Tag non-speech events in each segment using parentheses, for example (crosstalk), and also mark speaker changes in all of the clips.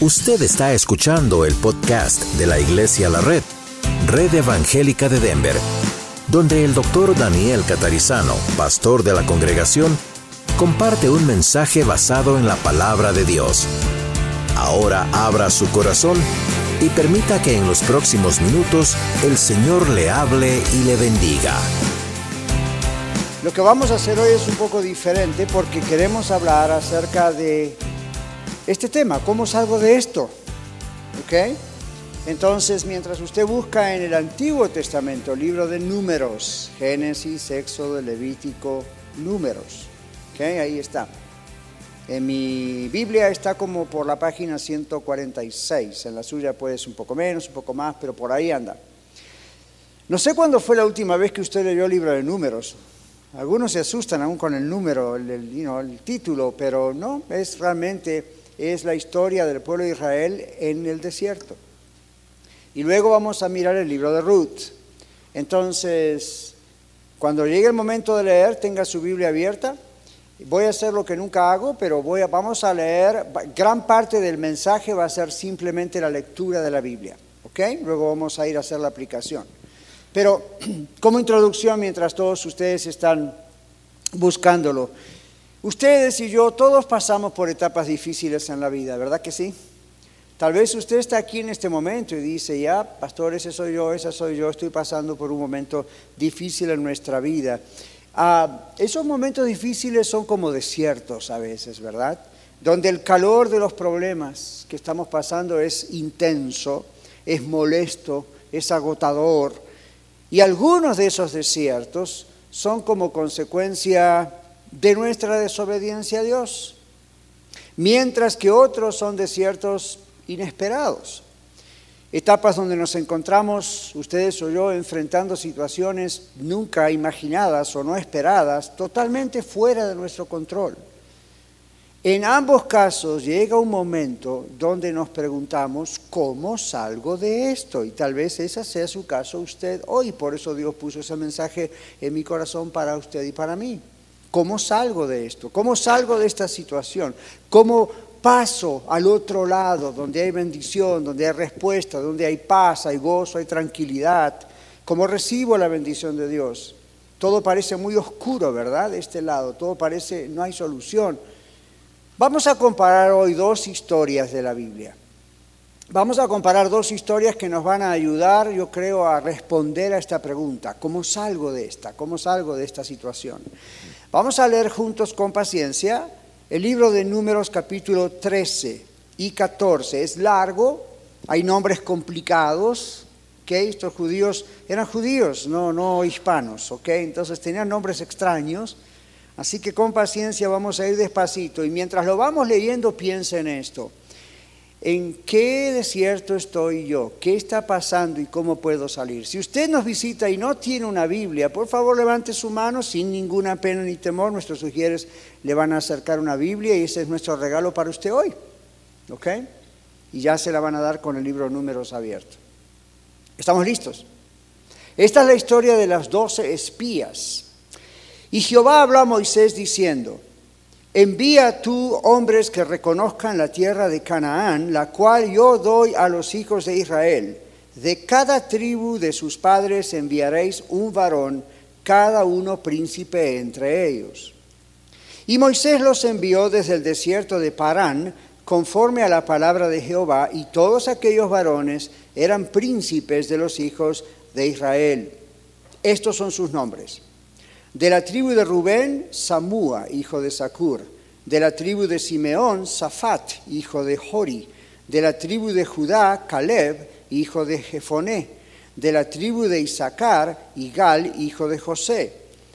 Speaker 1: Usted está escuchando el podcast de la Iglesia La Red, Red Evangélica de Denver, donde el doctor Daniel Catarizano, pastor de la congregación, comparte un mensaje basado en la palabra de Dios. Ahora abra su corazón y permita que en los próximos minutos el Señor le hable y le bendiga.
Speaker 2: Lo que vamos a hacer hoy es un poco diferente porque queremos hablar acerca de este tema, ¿cómo salgo de esto? ¿Ok? Entonces, mientras usted busca en el Antiguo Testamento, libro de números, Génesis, Éxodo, Levítico, números, ¿ok? Ahí está. En mi Biblia está como por la página 146, en la suya pues un poco menos, un poco más, pero por ahí anda. No sé cuándo fue la última vez que usted leyó el libro de números. Algunos se asustan aún con el número, el título, pero no, es realmente es la historia del pueblo de Israel en el desierto. Y luego vamos a mirar el libro de Ruth. Entonces, cuando llegue el momento de leer, tenga su Biblia abierta. Voy a hacer lo que nunca hago, pero voy a, vamos a leer, gran parte del mensaje va a ser simplemente la lectura de la Biblia. ¿Ok? Luego vamos a ir a hacer la aplicación. Pero (clears throat) como introducción, mientras todos ustedes están buscándolo, Ustedes y yo, todos pasamos por etapas difíciles en la vida, ¿verdad que sí? Tal vez usted está aquí en este momento y dice, ya, pastor, ese soy yo, esa soy yo, estoy pasando por un momento difícil en nuestra vida. Ah, esos momentos difíciles son como desiertos a veces, ¿verdad? Donde el calor de los problemas que estamos pasando es intenso, es molesto, es agotador. Y algunos de esos desiertos son como consecuencia de nuestra desobediencia a Dios, mientras que otros son desiertos inesperados. Etapas donde nos encontramos, ustedes o yo, enfrentando situaciones nunca imaginadas o no esperadas, totalmente fuera de nuestro control. En ambos casos llega un momento donde nos preguntamos, ¿cómo salgo de esto? Y tal vez ese sea su caso usted hoy. Por eso Dios puso ese mensaje en mi corazón para usted y para mí. ¿Cómo salgo de esto? ¿Cómo salgo de esta situación? ¿Cómo paso al otro lado, donde hay bendición, donde hay respuesta, donde hay paz, hay gozo, hay tranquilidad? ¿Cómo recibo la bendición de Dios? Todo parece muy oscuro, ¿verdad? De este lado, todo parece, no hay solución. Vamos a comparar hoy dos historias de la Biblia. Vamos a comparar dos historias que nos van a ayudar, yo creo, a responder a esta pregunta. ¿Cómo salgo de esta? ¿Cómo salgo de esta situación? Vamos a leer juntos con paciencia el libro de Números capítulo 13 y 14. Es largo, hay nombres complicados, ¿ok? Estos judíos eran judíos, no, no hispanos, ¿ok? Entonces tenían nombres extraños. Así que con paciencia vamos a ir despacito y mientras lo vamos leyendo piensa en esto. ¿En qué desierto estoy yo? ¿Qué está pasando y cómo puedo salir? Si usted nos visita y no tiene una Biblia, por favor levante su mano sin ninguna pena ni temor. Nuestros sugieres le van a acercar una Biblia y ese es nuestro regalo para usted hoy. ¿Ok? Y ya se la van a dar con el libro Números abierto. ¿Estamos listos? Esta es la historia de las doce espías. Y Jehová habló a Moisés diciendo, Envía tú hombres que reconozcan la tierra de Canaán, la cual yo doy a los hijos de Israel. De cada tribu de sus padres enviaréis un varón, cada uno príncipe entre ellos. Y Moisés los envió desde el desierto de Parán, conforme a la palabra de Jehová, y todos aquellos varones eran príncipes de los hijos de Israel. Estos son sus nombres. De la tribu de Rubén, Samúa, hijo de Sacur. De la tribu de Simeón, Safat, hijo de Jori. De la tribu de Judá, Caleb, hijo de Jefoné. De la tribu de Isaacar, Igal, hijo de José.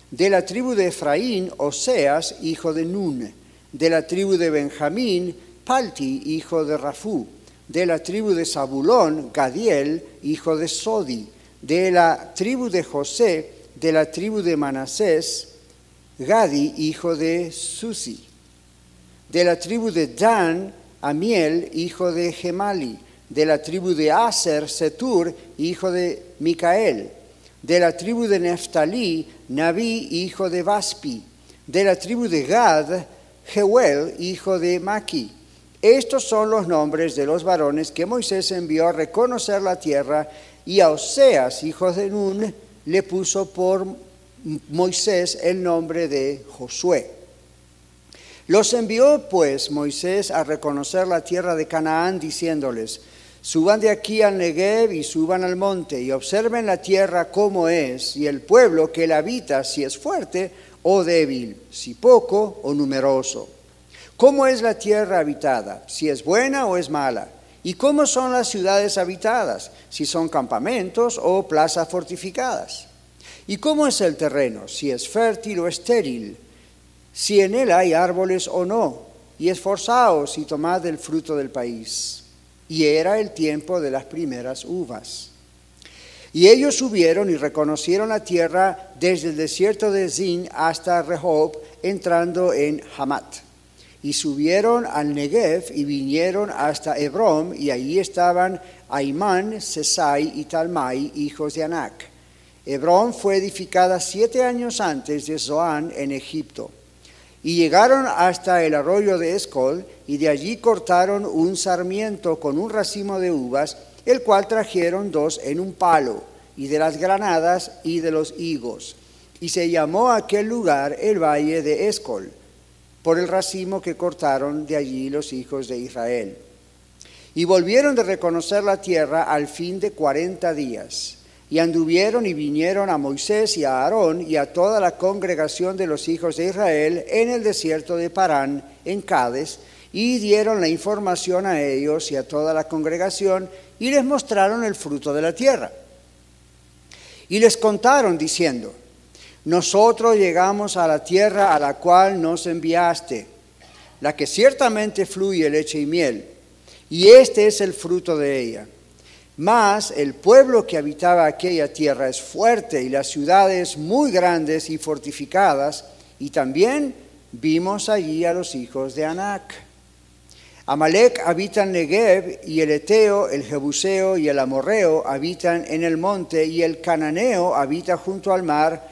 Speaker 2: De la tribu de Efraín, Oseas, hijo de Nun. De la tribu de Benjamín, Palti, hijo de Rafú. De la tribu de Zabulón, Gadiel, hijo de Sodi. De la tribu de José, de la tribu de Manasés, Gadi, hijo de Susi. De la tribu de Dan, Amiel, hijo de Gemali. De la tribu de Aser, Setur, hijo de Micael. De la tribu de Neftalí, Naví, hijo de Vaspi. De la tribu de Gad, Jeuel, hijo de Maki. Estos son los nombres de los varones que Moisés envió a reconocer la tierra y a Oseas, hijo de Nun, le puso por Moisés el nombre de Josué. Los envió pues Moisés a reconocer la tierra de Canaán, diciéndoles, suban de aquí al Negev y suban al monte y observen la tierra como es y el pueblo que la habita, si es fuerte o débil, si poco o numeroso. ¿Cómo es la tierra habitada? Si es buena o es mala. ¿Y cómo son las ciudades habitadas? Si son campamentos o plazas fortificadas. ¿Y cómo es el terreno? Si es fértil o estéril, si en él hay árboles o no, y esforzaos y tomad el fruto del país. Y era el tiempo de las primeras uvas. Y ellos subieron y reconocieron la tierra desde el desierto de Zin hasta Rehob, entrando en Hamat. Y subieron al Negev y vinieron hasta Hebrón, y allí estaban Aimán, Sesai y Talmai, hijos de Anac Hebrón fue edificada siete años antes de Zoán en Egipto. Y llegaron hasta el arroyo de Escol, y de allí cortaron un sarmiento con un racimo de uvas, el cual trajeron dos en un palo, y de las granadas y de los higos. Y se llamó aquel lugar el valle de Escol, por el racimo que cortaron de allí los hijos de Israel. Y volvieron de reconocer la tierra al fin de cuarenta días. Y anduvieron y vinieron a Moisés y a Aarón y a toda la congregación de los hijos de Israel en el desierto de Parán, en Cádiz, y dieron la información a ellos y a toda la congregación y les mostraron el fruto de la tierra. Y les contaron diciendo, nosotros llegamos a la tierra a la cual nos enviaste, la que ciertamente fluye leche y miel, y este es el fruto de ella mas el pueblo que habitaba aquella tierra es fuerte y las ciudades muy grandes y fortificadas, y también vimos allí a los hijos de Anac. Amalek habita en Negev, y el Eteo, el Jebuseo y el Amorreo habitan en el monte, y el Cananeo habita junto al mar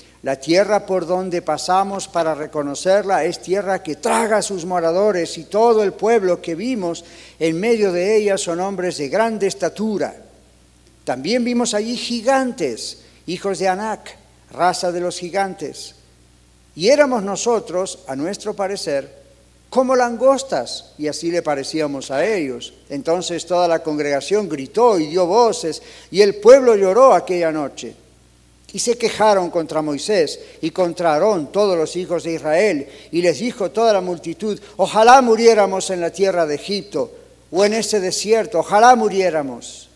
Speaker 2: la tierra por donde pasamos para reconocerla es tierra que traga a sus moradores y todo el pueblo que vimos en medio de ella son hombres de grande estatura. También vimos allí gigantes, hijos de Anac, raza de los gigantes. Y éramos nosotros, a nuestro parecer, como langostas, y así le parecíamos a ellos. Entonces toda la congregación gritó y dio voces, y el pueblo lloró aquella noche. Y se quejaron contra Moisés y contra Aarón todos los hijos de Israel. Y les dijo toda la multitud, ojalá muriéramos en la tierra de Egipto o en ese desierto, ojalá muriéramos.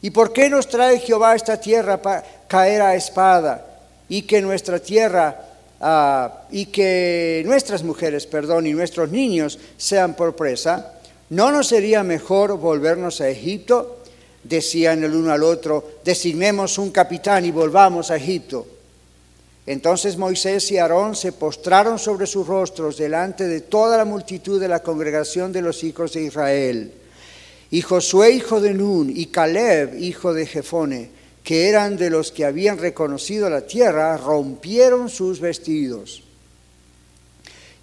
Speaker 2: ¿Y por qué nos trae Jehová esta tierra para caer a espada y que nuestra tierra ah, y que nuestras mujeres, perdón, y nuestros niños sean por presa? ¿No nos sería mejor volvernos a Egipto? Decían el uno al otro, designemos un capitán y volvamos a Egipto. Entonces Moisés y Aarón se postraron sobre sus rostros delante de toda la multitud de la congregación de los hijos de Israel. Y Josué, hijo de Nun, y Caleb, hijo de Jefone, que eran de los que habían reconocido la tierra, rompieron sus vestidos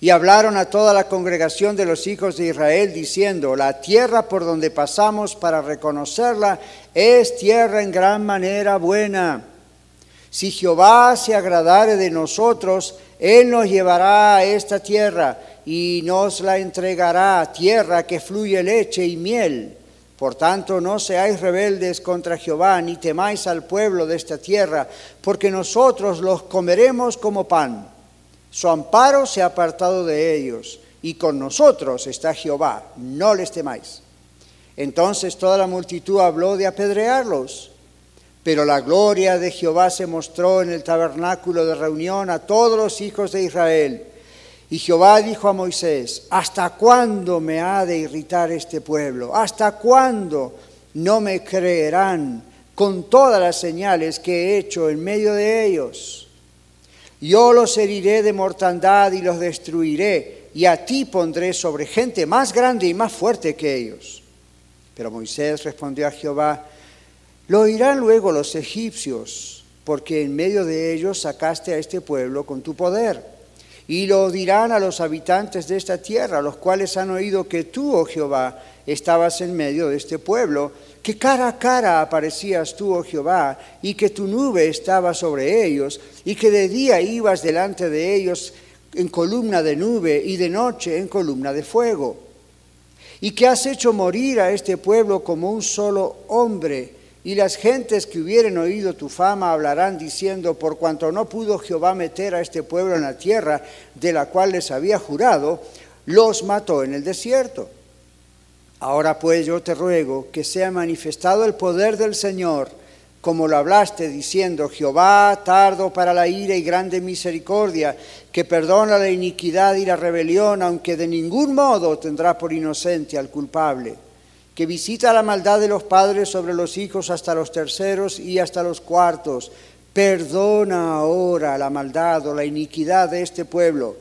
Speaker 2: y hablaron a toda la congregación de los hijos de Israel diciendo, la tierra por donde pasamos para reconocerla es tierra en gran manera buena. Si Jehová se agradare de nosotros, Él nos llevará a esta tierra y nos la entregará, tierra que fluye leche y miel. Por tanto, no seáis rebeldes contra Jehová, ni temáis al pueblo de esta tierra, porque nosotros los comeremos como pan. Su amparo se ha apartado de ellos, y con nosotros está Jehová, no les temáis. Entonces toda la multitud habló de apedrearlos, pero la gloria de Jehová se mostró en el tabernáculo de reunión a todos los hijos de Israel. Y Jehová dijo a Moisés, ¿hasta cuándo me ha de irritar este pueblo? ¿Hasta cuándo no me creerán con todas las señales que he hecho en medio de ellos? Yo los heriré de mortandad y los destruiré, y a ti pondré sobre gente más grande y más fuerte que ellos. Pero Moisés respondió a Jehová, lo oirán luego los egipcios, porque en medio de ellos sacaste a este pueblo con tu poder y lo dirán a los habitantes de esta tierra, los cuales han oído que tú, oh Jehová, estabas en medio de este pueblo, que cara a cara aparecías tú, oh Jehová, y que tu nube estaba sobre ellos, y que de día ibas delante de ellos en columna de nube y de noche en columna de fuego, y que has hecho morir a este pueblo como un solo hombre y las gentes que hubieren oído tu fama hablarán diciendo, por cuanto no pudo Jehová meter a este pueblo en la tierra de la cual les había jurado, los mató en el desierto. Ahora pues yo te ruego que sea manifestado el poder del Señor, como lo hablaste, diciendo, Jehová tardo para la ira y grande misericordia, que perdona la iniquidad y la rebelión, aunque de ningún modo tendrá por inocente al culpable que visita la maldad de los padres sobre los hijos hasta los terceros y hasta los cuartos. Perdona ahora la maldad o la iniquidad de este pueblo,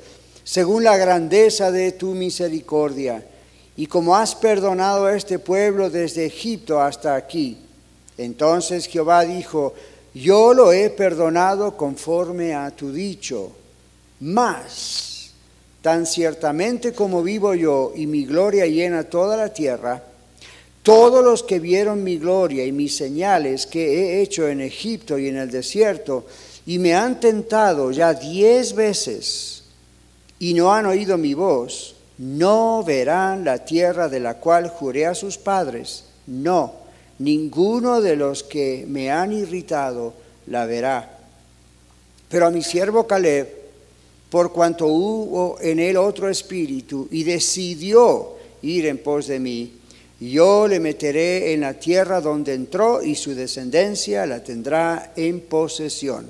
Speaker 2: según la grandeza de tu misericordia. Y como has perdonado a este pueblo desde Egipto hasta aquí. Entonces Jehová dijo, yo lo he perdonado conforme a tu dicho. Más, tan ciertamente como vivo yo y mi gloria llena toda la tierra, todos los que vieron mi gloria y mis señales que he hecho en Egipto y en el desierto, y me han tentado ya diez veces y no han oído mi voz, no verán la tierra de la cual juré a sus padres. No, ninguno de los que me han irritado la verá. Pero a mi siervo Caleb, por cuanto hubo en él otro espíritu y decidió ir en pos de mí, yo le meteré en la tierra donde entró y su descendencia la tendrá en posesión.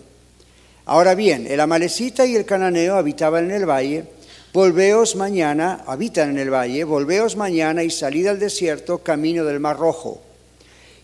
Speaker 2: Ahora bien, el amalecita y el cananeo habitaban en el valle. Volveos mañana, habitan en el valle, volveos mañana y salid al desierto, camino del Mar Rojo.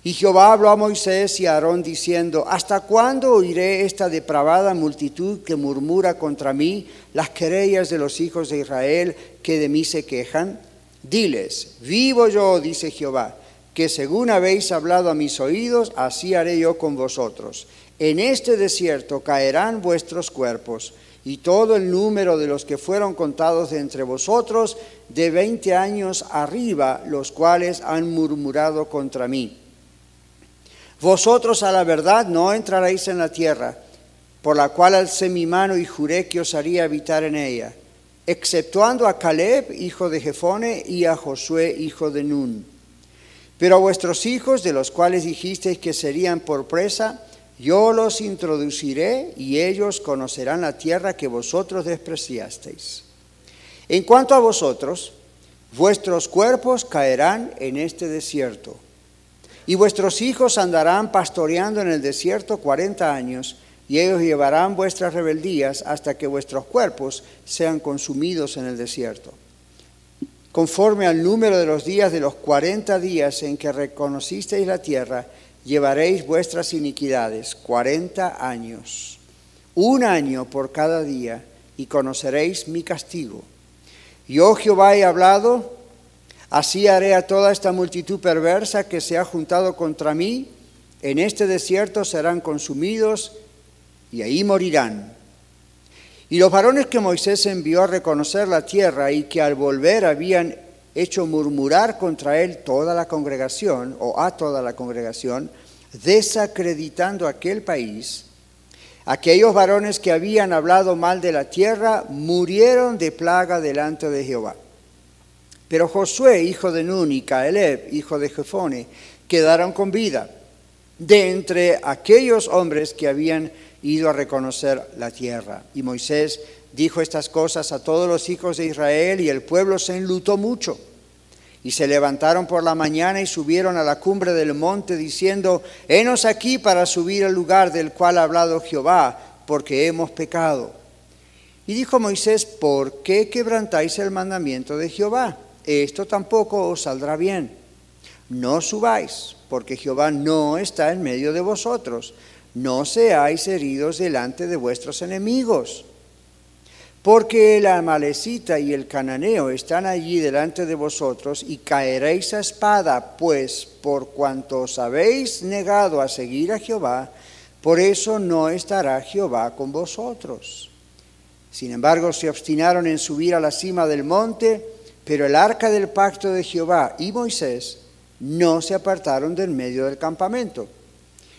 Speaker 2: Y Jehová habló a Moisés y a Aarón diciendo, ¿hasta cuándo oiré esta depravada multitud que murmura contra mí las querellas de los hijos de Israel que de mí se quejan? Diles, vivo yo, dice Jehová, que según habéis hablado a mis oídos, así haré yo con vosotros. En este desierto caerán vuestros cuerpos, y todo el número de los que fueron contados de entre vosotros, de veinte años arriba, los cuales han murmurado contra mí. Vosotros a la verdad no entraréis en la tierra, por la cual alcé mi mano y juré que os haría habitar en ella exceptuando a Caleb, hijo de Jefone, y a Josué, hijo de Nun. Pero a vuestros hijos, de los cuales dijisteis que serían por presa, yo los introduciré y ellos conocerán la tierra que vosotros despreciasteis. En cuanto a vosotros, vuestros cuerpos caerán en este desierto, y vuestros hijos andarán pastoreando en el desierto cuarenta años, y ellos llevarán vuestras rebeldías hasta que vuestros cuerpos sean consumidos en el desierto. Conforme al número de los días de los cuarenta días en que reconocisteis la tierra, llevaréis vuestras iniquidades, cuarenta años, un año por cada día, y conoceréis mi castigo. Yo Jehová he hablado, así haré a toda esta multitud perversa que se ha juntado contra mí, en este desierto serán consumidos y ahí morirán. Y los varones que Moisés envió a reconocer la tierra y que al volver habían hecho murmurar contra él toda la congregación, o a toda la congregación, desacreditando aquel país, aquellos varones que habían hablado mal de la tierra murieron de plaga delante de Jehová. Pero Josué, hijo de Nun, y Caleb, hijo de Jefone, quedaron con vida de entre aquellos hombres que habían ido a reconocer la tierra. Y Moisés dijo estas cosas a todos los hijos de Israel y el pueblo se enlutó mucho. Y se levantaron por la mañana y subieron a la cumbre del monte diciendo, henos aquí para subir al lugar del cual ha hablado Jehová, porque hemos pecado. Y dijo Moisés, ¿por qué quebrantáis el mandamiento de Jehová? Esto tampoco os saldrá bien. No subáis, porque Jehová no está en medio de vosotros. No seáis heridos delante de vuestros enemigos. Porque el amalecita y el cananeo están allí delante de vosotros y caeréis a espada, pues por cuanto os habéis negado a seguir a Jehová, por eso no estará Jehová con vosotros. Sin embargo, se obstinaron en subir a la cima del monte, pero el arca del pacto de Jehová y Moisés no se apartaron del medio del campamento.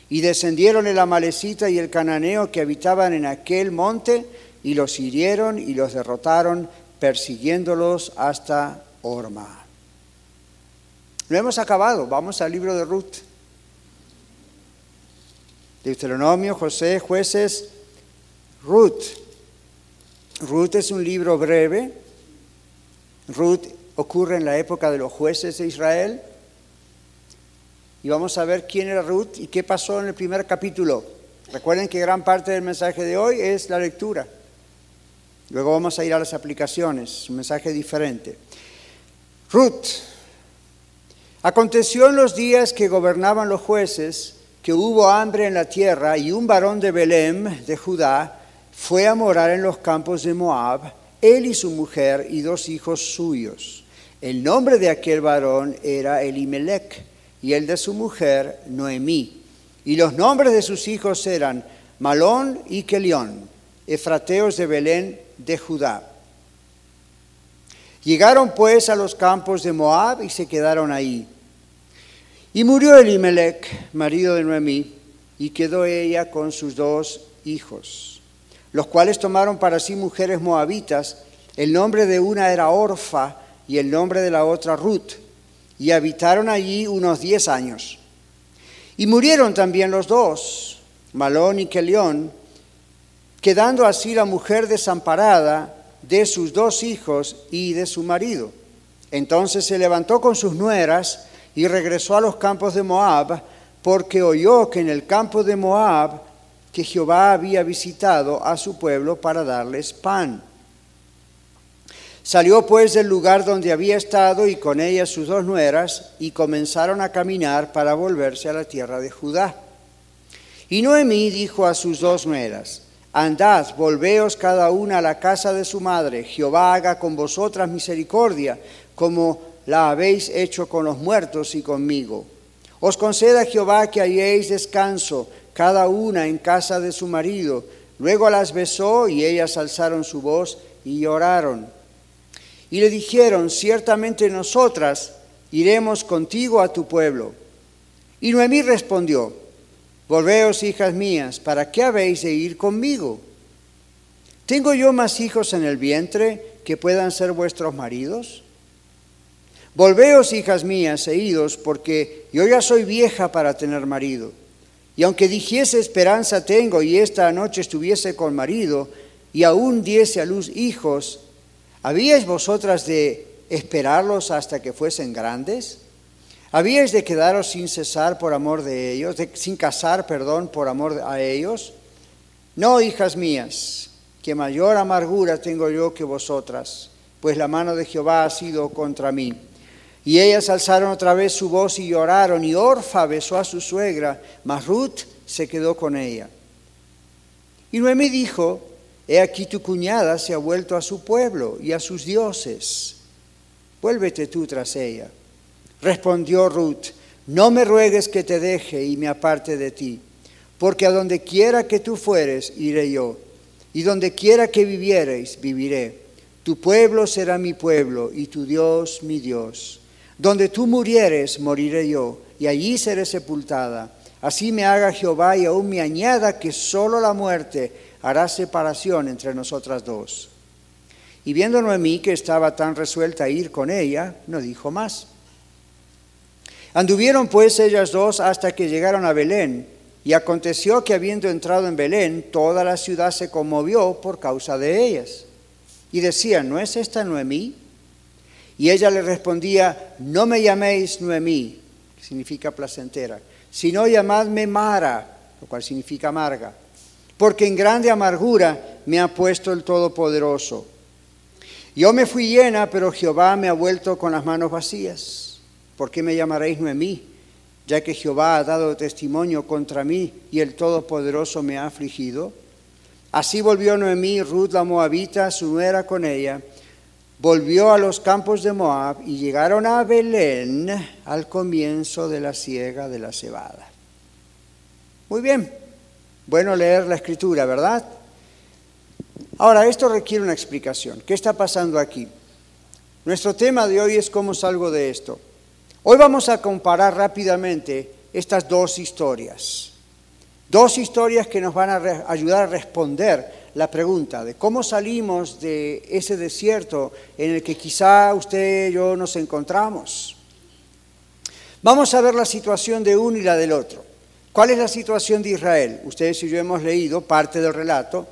Speaker 2: Y descendieron el amalecita y el cananeo que habitaban en aquel monte, y los hirieron y los derrotaron, persiguiéndolos hasta Orma. No hemos acabado, vamos al libro de Ruth. Deuteronomio, José, jueces, Ruth. Ruth es un libro breve. Ruth ocurre en la época de los jueces de Israel. Y vamos a ver quién era Ruth y qué pasó en el primer capítulo. Recuerden que gran parte del mensaje de hoy es la lectura. Luego vamos a ir a las aplicaciones, un mensaje diferente. Ruth. Aconteció en los días que gobernaban los jueces que hubo hambre en la tierra y un varón de Belén, de Judá, fue a morar en los campos de Moab, él y su mujer y dos hijos suyos. El nombre de aquel varón era Elimelech y el de su mujer Noemí. Y los nombres de sus hijos eran Malón y Kelión, efrateos de Belén de Judá. Llegaron pues a los campos de Moab y se quedaron ahí. Y murió Elimelech, marido de Noemí, y quedó ella con sus dos hijos los cuales tomaron para sí mujeres moabitas. El nombre de una era Orfa y el nombre de la otra Ruth, y habitaron allí unos diez años. Y murieron también los dos, Malón y Kelión, quedando así la mujer desamparada de sus dos hijos y de su marido. Entonces se levantó con sus nueras y regresó a los campos de Moab, porque oyó que en el campo de Moab que Jehová había visitado a su pueblo para darles pan. Salió pues del lugar donde había estado y con ella sus dos nueras y comenzaron a caminar para volverse a la tierra de Judá. Y Noemí dijo a sus dos nueras, Andad, volveos cada una a la casa de su madre, Jehová haga con vosotras misericordia, como la habéis hecho con los muertos y conmigo. Os conceda Jehová que halléis descanso cada una en casa de su marido. Luego las besó y ellas alzaron su voz y lloraron. Y le dijeron, ciertamente nosotras iremos contigo a tu pueblo. Y Noemí respondió, Volveos, hijas mías, ¿para qué habéis de ir conmigo? ¿Tengo yo más hijos en el vientre que puedan ser vuestros maridos? Volveos, hijas mías, e idos, porque yo ya soy vieja para tener marido. Y aunque dijese esperanza tengo y esta noche estuviese con marido y aún diese a luz hijos, ¿habíais vosotras de esperarlos hasta que fuesen grandes? ¿Habíais de quedaros sin cesar por amor de ellos, sin casar, perdón, por amor a ellos? No, hijas mías, que mayor amargura tengo yo que vosotras, pues la mano de Jehová ha sido contra mí. Y ellas alzaron otra vez su voz y lloraron, y Orfa besó a su suegra, mas Ruth se quedó con ella. Y Noemí dijo, he aquí tu cuñada se ha vuelto a su pueblo y a sus dioses. Vuélvete tú tras ella. Respondió Ruth, no me ruegues que te deje y me aparte de ti, porque a donde quiera que tú fueres, iré yo, y donde quiera que viviereis, viviré. Tu pueblo será mi pueblo y tu Dios mi Dios. Donde tú murieres, moriré yo, y allí seré sepultada. Así me haga Jehová y aún me añada que solo la muerte hará separación entre nosotras dos. Y viendo Noemí que estaba tan resuelta a ir con ella, no dijo más. Anduvieron pues ellas dos hasta que llegaron a Belén, y aconteció que habiendo entrado en Belén, toda la ciudad se conmovió por causa de ellas. Y decían, ¿no es esta Noemí? Y ella le respondía, no me llaméis Noemí, que significa placentera, sino llamadme Mara, lo cual significa amarga, porque en grande amargura me ha puesto el Todopoderoso. Yo me fui llena, pero Jehová me ha vuelto con las manos vacías. ¿Por qué me llamaréis Noemí? Ya que Jehová ha dado testimonio contra mí y el Todopoderoso me ha afligido. Así volvió Noemí, Ruth la Moabita, su nuera con ella, volvió a los campos de Moab y llegaron a Belén al comienzo de la siega de la cebada. Muy bien, bueno leer la escritura, ¿verdad? Ahora, esto requiere una explicación. ¿Qué está pasando aquí? Nuestro tema de hoy es cómo salgo de esto. Hoy vamos a comparar rápidamente estas dos historias. Dos historias que nos van a ayudar a responder la pregunta de cómo salimos de ese desierto en el que quizá usted y yo nos encontramos. Vamos a ver la situación de uno y la del otro. ¿Cuál es la situación de Israel? Ustedes y yo hemos leído parte del relato.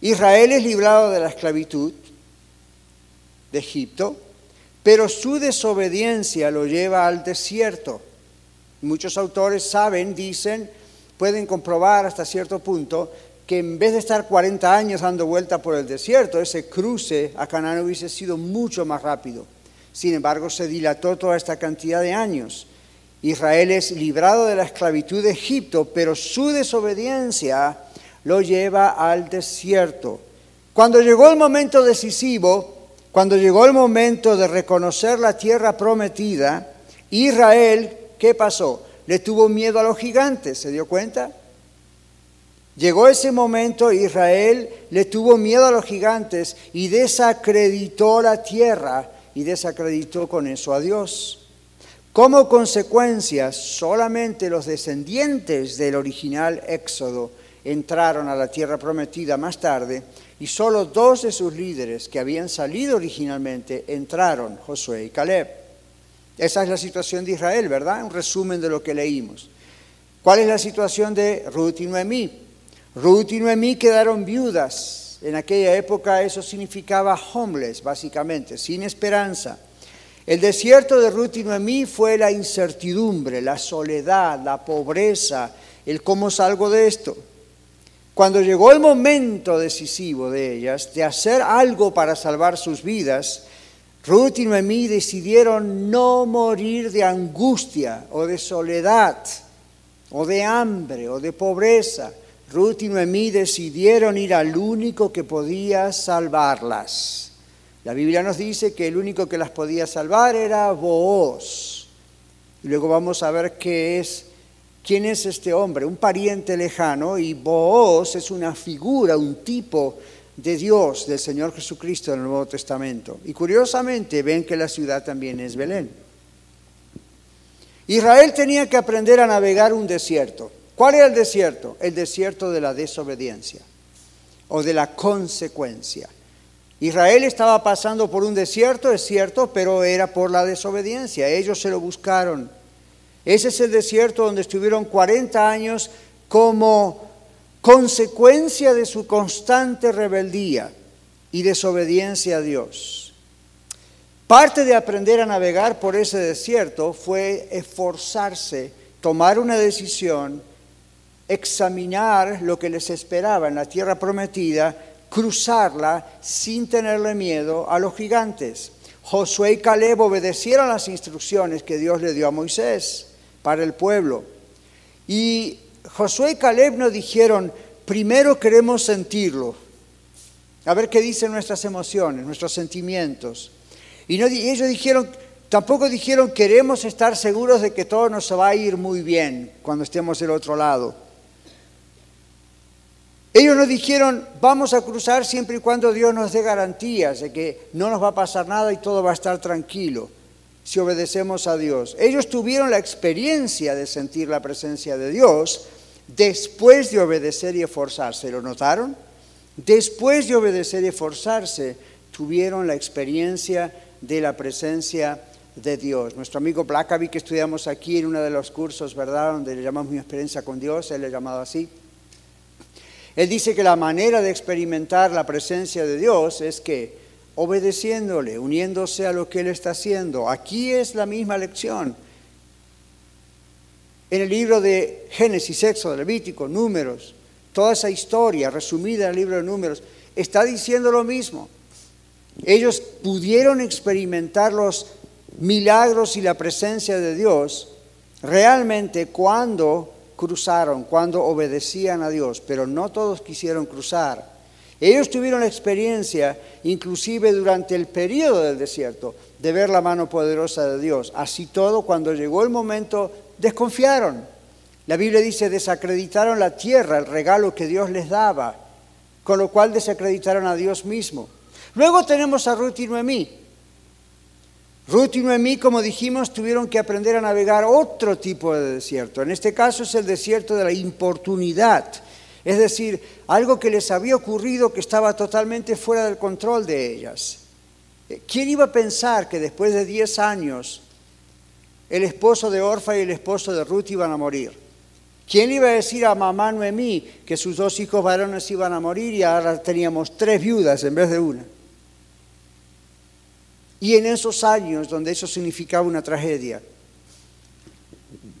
Speaker 2: Israel es librado de la esclavitud de Egipto, pero su desobediencia lo lleva al desierto. Muchos autores saben, dicen, pueden comprobar hasta cierto punto que en vez de estar 40 años dando vuelta por el desierto, ese cruce a Canaán hubiese sido mucho más rápido. Sin embargo, se dilató toda esta cantidad de años. Israel es librado de la esclavitud de Egipto, pero su desobediencia lo lleva al desierto. Cuando llegó el momento decisivo, cuando llegó el momento de reconocer la tierra prometida, Israel, ¿qué pasó? le tuvo miedo a los gigantes, ¿se dio cuenta? Llegó ese momento, Israel le tuvo miedo a los gigantes y desacreditó la tierra y desacreditó con eso a Dios. Como consecuencia, solamente los descendientes del original Éxodo entraron a la tierra prometida más tarde y solo dos de sus líderes que habían salido originalmente entraron, Josué y Caleb. Esa es la situación de Israel, ¿verdad? Un resumen de lo que leímos. ¿Cuál es la situación de Ruth y Noemí? Ruth y Noemí quedaron viudas. En aquella época eso significaba homeless, básicamente, sin esperanza. El desierto de Ruth y Noemí fue la incertidumbre, la soledad, la pobreza, el cómo salgo de esto. Cuando llegó el momento decisivo de ellas de hacer algo para salvar sus vidas, Ruth y Noemí decidieron no morir de angustia o de soledad o de hambre o de pobreza. Ruth y Noemí decidieron ir al único que podía salvarlas. La Biblia nos dice que el único que las podía salvar era Booz. Y luego vamos a ver qué es, quién es este hombre, un pariente lejano, y Booz es una figura, un tipo de Dios, del Señor Jesucristo en el Nuevo Testamento. Y curiosamente ven que la ciudad también es Belén. Israel tenía que aprender a navegar un desierto. ¿Cuál era el desierto? El desierto de la desobediencia o de la consecuencia. Israel estaba pasando por un desierto, es cierto, pero era por la desobediencia. Ellos se lo buscaron. Ese es el desierto donde estuvieron 40 años como consecuencia de su constante rebeldía y desobediencia a Dios. Parte de aprender a navegar por ese desierto fue esforzarse, tomar una decisión, examinar lo que les esperaba en la tierra prometida, cruzarla sin tenerle miedo a los gigantes. Josué y Caleb obedecieron las instrucciones que Dios le dio a Moisés para el pueblo. Y Josué y Caleb nos dijeron, primero queremos sentirlo, a ver qué dicen nuestras emociones, nuestros sentimientos. Y, no, ellos dijeron, tampoco dijeron, queremos estar seguros de que todo nos va a ir muy bien cuando estemos del otro lado. Ellos nos dijeron, vamos a cruzar siempre y cuando Dios nos dé garantías de que no nos va a pasar nada y todo va a estar tranquilo si obedecemos a Dios. Ellos tuvieron la experiencia de sentir la presencia de Dios después de obedecer y esforzarse. ¿Lo notaron? Después de obedecer y esforzarse, tuvieron la experiencia de la presencia de Dios. Nuestro amigo Blackaby, que estudiamos aquí en uno de los cursos, ¿verdad?, donde le llamamos mi experiencia con Dios, él le ha llamado así. Él dice que la manera de experimentar la presencia de Dios es que obedeciéndole, uniéndose a lo que Él está haciendo. Aquí es la misma lección. En el libro de Génesis, Éxodo, Levítico, Números, toda esa historia resumida en el libro de números, está diciendo lo mismo. Ellos pudieron experimentar los milagros y la presencia de Dios realmente cuando cruzaron, cuando obedecían a Dios, pero no todos quisieron cruzar. Ellos tuvieron la experiencia, inclusive durante el periodo del desierto, de ver la mano poderosa de Dios. Así todo, cuando llegó el momento, desconfiaron. La Biblia dice, desacreditaron la tierra, el regalo que Dios les daba, con lo cual desacreditaron a Dios mismo. Luego tenemos a Ruth y Noemí. Ruth y Noemí, como dijimos, tuvieron que aprender a navegar otro tipo de desierto. En este caso es el desierto de la importunidad. Es decir, algo que les había ocurrido que estaba totalmente fuera del control de ellas. ¿Quién iba a pensar que después de 10 años el esposo de Orfa y el esposo de Ruth iban a morir? ¿Quién iba a decir a mamá Noemí que sus dos hijos varones iban a morir y ahora teníamos tres viudas en vez de una? Y en esos años donde eso significaba una tragedia.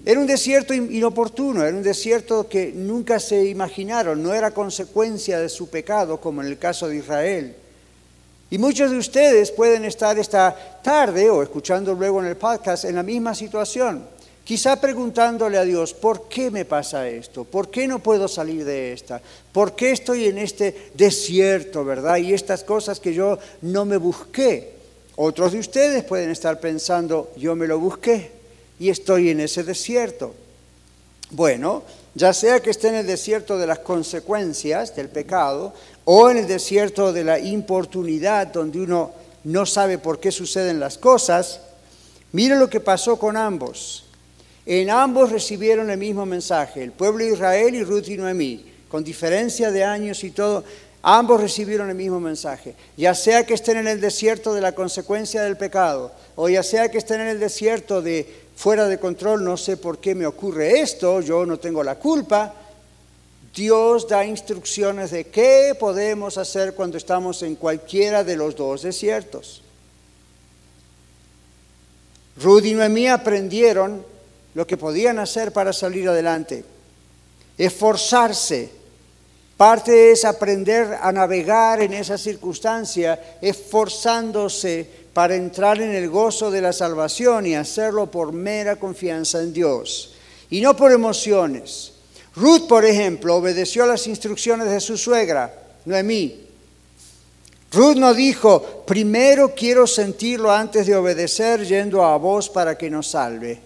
Speaker 2: Era un desierto inoportuno, era un desierto que nunca se imaginaron, no era consecuencia de su pecado como en el caso de Israel. Y muchos de ustedes pueden estar esta tarde o escuchando luego en el podcast en la misma situación, quizá preguntándole a Dios, ¿por qué me pasa esto? ¿Por qué no puedo salir de esta? ¿Por qué estoy en este desierto, verdad? Y estas cosas que yo no me busqué. Otros de ustedes pueden estar pensando, yo me lo busqué y estoy en ese desierto. Bueno, ya sea que esté en el desierto de las consecuencias del pecado o en el desierto de la importunidad donde uno no sabe por qué suceden las cosas, mire lo que pasó con ambos. En ambos recibieron el mismo mensaje, el pueblo de Israel y Ruth y Noemí, con diferencia de años y todo, Ambos recibieron el mismo mensaje. Ya sea que estén en el desierto de la consecuencia del pecado, o ya sea que estén en el desierto de fuera de control, no sé por qué me ocurre esto, yo no tengo la culpa. Dios da instrucciones de qué podemos hacer cuando estamos en cualquiera de los dos desiertos. Rudy y Noemí aprendieron lo que podían hacer para salir adelante. Esforzarse Parte es aprender a navegar en esa circunstancia, esforzándose para entrar en el gozo de la salvación y hacerlo por mera confianza en Dios y no por emociones. Ruth, por ejemplo, obedeció las instrucciones de su suegra, Noemí. Ruth no dijo, primero quiero sentirlo antes de obedecer yendo a vos para que nos salve.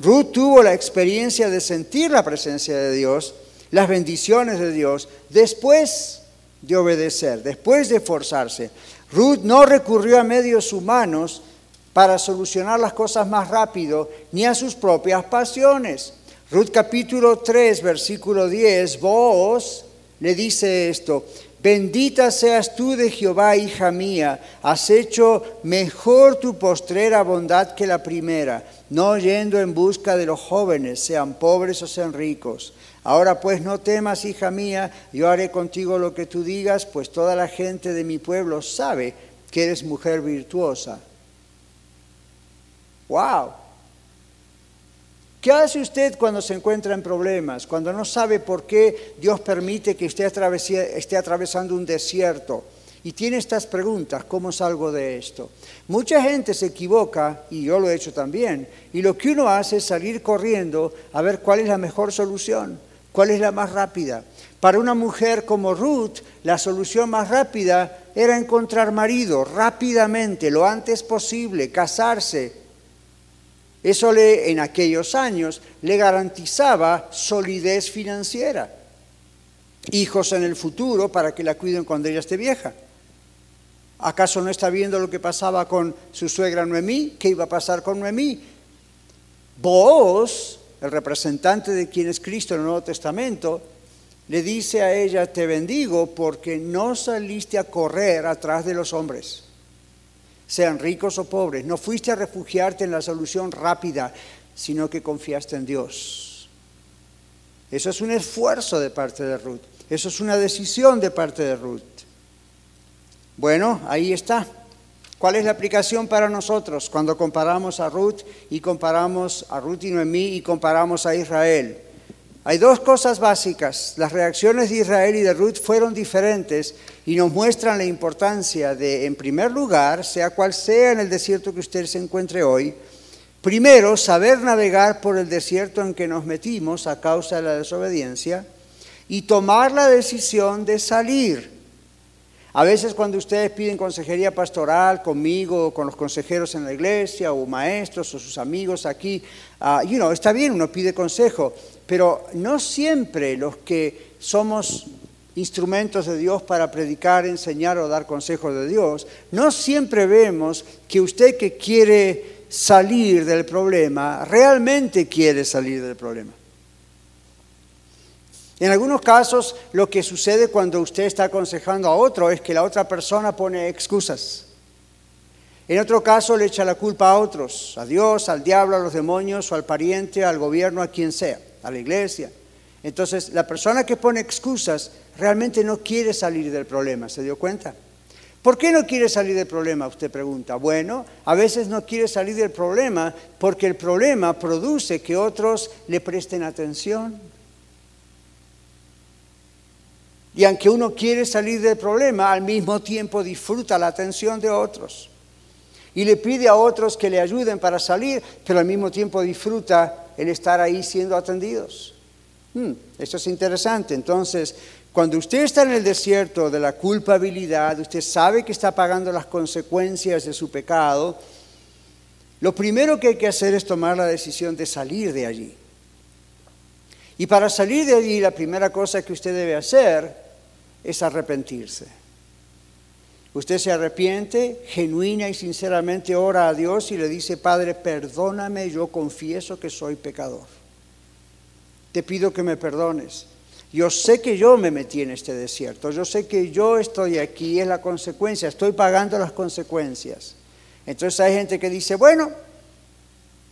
Speaker 2: Ruth tuvo la experiencia de sentir la presencia de Dios las bendiciones de Dios después de obedecer, después de esforzarse. Ruth no recurrió a medios humanos para solucionar las cosas más rápido, ni a sus propias pasiones. Ruth capítulo 3, versículo 10, vos le dice esto, bendita seas tú de Jehová, hija mía, has hecho mejor tu postrera bondad que la primera, no yendo en busca de los jóvenes, sean pobres o sean ricos Ahora pues no temas, hija mía, yo haré contigo lo que tú digas, pues toda la gente de mi pueblo sabe que eres mujer virtuosa. ¡Wow! ¿Qué hace usted cuando se encuentra en problemas? Cuando no sabe por qué Dios permite que esté, esté atravesando un desierto y tiene estas preguntas, ¿cómo salgo de esto? Mucha gente se equivoca, y yo lo he hecho también, y lo que uno hace es salir corriendo a ver cuál es la mejor solución. ¿Cuál es la más rápida? Para una mujer como Ruth, la solución más rápida era encontrar marido rápidamente, lo antes posible, casarse. Eso en aquellos años le garantizaba solidez financiera, hijos en el futuro para que la cuiden cuando ella esté vieja. ¿Acaso no está viendo lo que pasaba con su suegra Noemí? ¿Qué iba a pasar con Noemí? Vos el representante de quien es Cristo en el Nuevo Testamento, le dice a ella, te bendigo porque no saliste a correr atrás de los hombres, sean ricos o pobres, no fuiste a refugiarte en la solución rápida, sino que confiaste en Dios. Eso es un esfuerzo de parte de Ruth, eso es una decisión de parte de Ruth. Bueno, ahí está. ¿Cuál es la aplicación para nosotros cuando comparamos a Ruth y comparamos a Ruth y Noemí y comparamos a Israel? Hay dos cosas básicas. Las reacciones de Israel y de Ruth fueron diferentes y nos muestran la importancia de, en primer lugar, sea cual sea en el desierto que usted se encuentre hoy, primero saber navegar por el desierto en que nos metimos a causa de la desobediencia y tomar la decisión de salir. A veces cuando ustedes piden consejería pastoral conmigo, con los consejeros en la iglesia, o maestros, o sus amigos aquí, know, está bien, uno pide consejo, pero no siempre los que somos instrumentos de Dios para predicar, enseñar o dar consejos de Dios, no siempre vemos que usted que quiere salir del problema, realmente quiere salir del problema. En algunos casos lo que sucede cuando usted está aconsejando a otro es que la otra persona pone excusas. En otro caso le echa la culpa a otros, a Dios, al diablo, a los demonios o al pariente, al gobierno, a quien sea a la iglesia. Entonces, la persona que pone excusas realmente no quiere salir del problema, ¿se dio cuenta? ¿Por qué no quiere salir del problema? Usted pregunta. Bueno, a veces no quiere salir del problema porque el problema produce que otros le presten atención. Y aunque uno quiere salir del problema, al mismo tiempo disfruta la atención de otros. Y le pide a otros que le ayuden para salir, pero al mismo tiempo disfruta el estar ahí siendo atendidos. Hmm, eso es interesante. Entonces, cuando usted está en el desierto de la culpabilidad, usted sabe que está pagando las consecuencias de su pecado, lo primero que hay que hacer es tomar la decisión de salir de allí. Y para salir de allí, la primera cosa que usted debe hacer es arrepentirse. Usted se arrepiente, genuina y sinceramente ora a Dios y le dice, Padre, perdóname, yo confieso que soy pecador. Te pido que me perdones. Yo sé que yo me metí en este desierto, yo sé que yo estoy aquí, es la consecuencia, estoy pagando las consecuencias. Entonces hay gente que dice, bueno,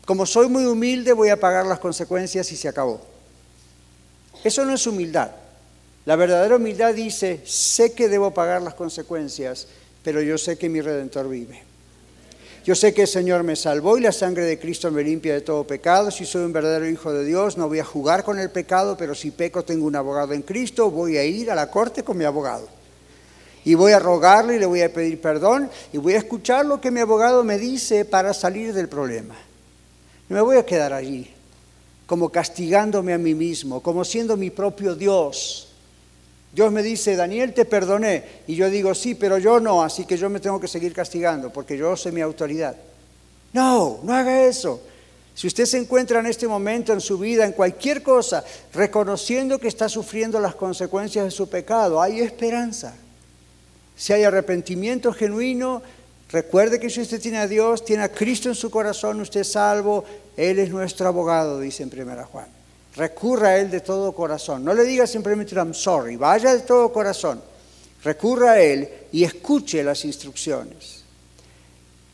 Speaker 2: como soy muy humilde voy a pagar las consecuencias y se acabó. Eso no es humildad. La verdadera humildad dice, sé que debo pagar las consecuencias, pero yo sé que mi redentor vive. Yo sé que el Señor me salvó y la sangre de Cristo me limpia de todo pecado. Si soy un verdadero hijo de Dios, no voy a jugar con el pecado, pero si peco tengo un abogado en Cristo, voy a ir a la corte con mi abogado. Y voy a rogarle y le voy a pedir perdón y voy a escuchar lo que mi abogado me dice para salir del problema. No me voy a quedar allí como castigándome a mí mismo, como siendo mi propio Dios Dios me dice, Daniel, te perdoné. Y yo digo, sí, pero yo no, así que yo me tengo que seguir castigando porque yo soy mi autoridad. No, no haga eso. Si usted se encuentra en este momento en su vida, en cualquier cosa, reconociendo que está sufriendo las consecuencias de su pecado, hay esperanza. Si hay arrepentimiento genuino, recuerde que si usted tiene a Dios, tiene a Cristo en su corazón, usted es salvo, Él es nuestro abogado, dice en 1 Juan. Recurra a Él de todo corazón. No le diga simplemente I'm sorry, vaya de todo corazón. Recurra a Él y escuche las instrucciones.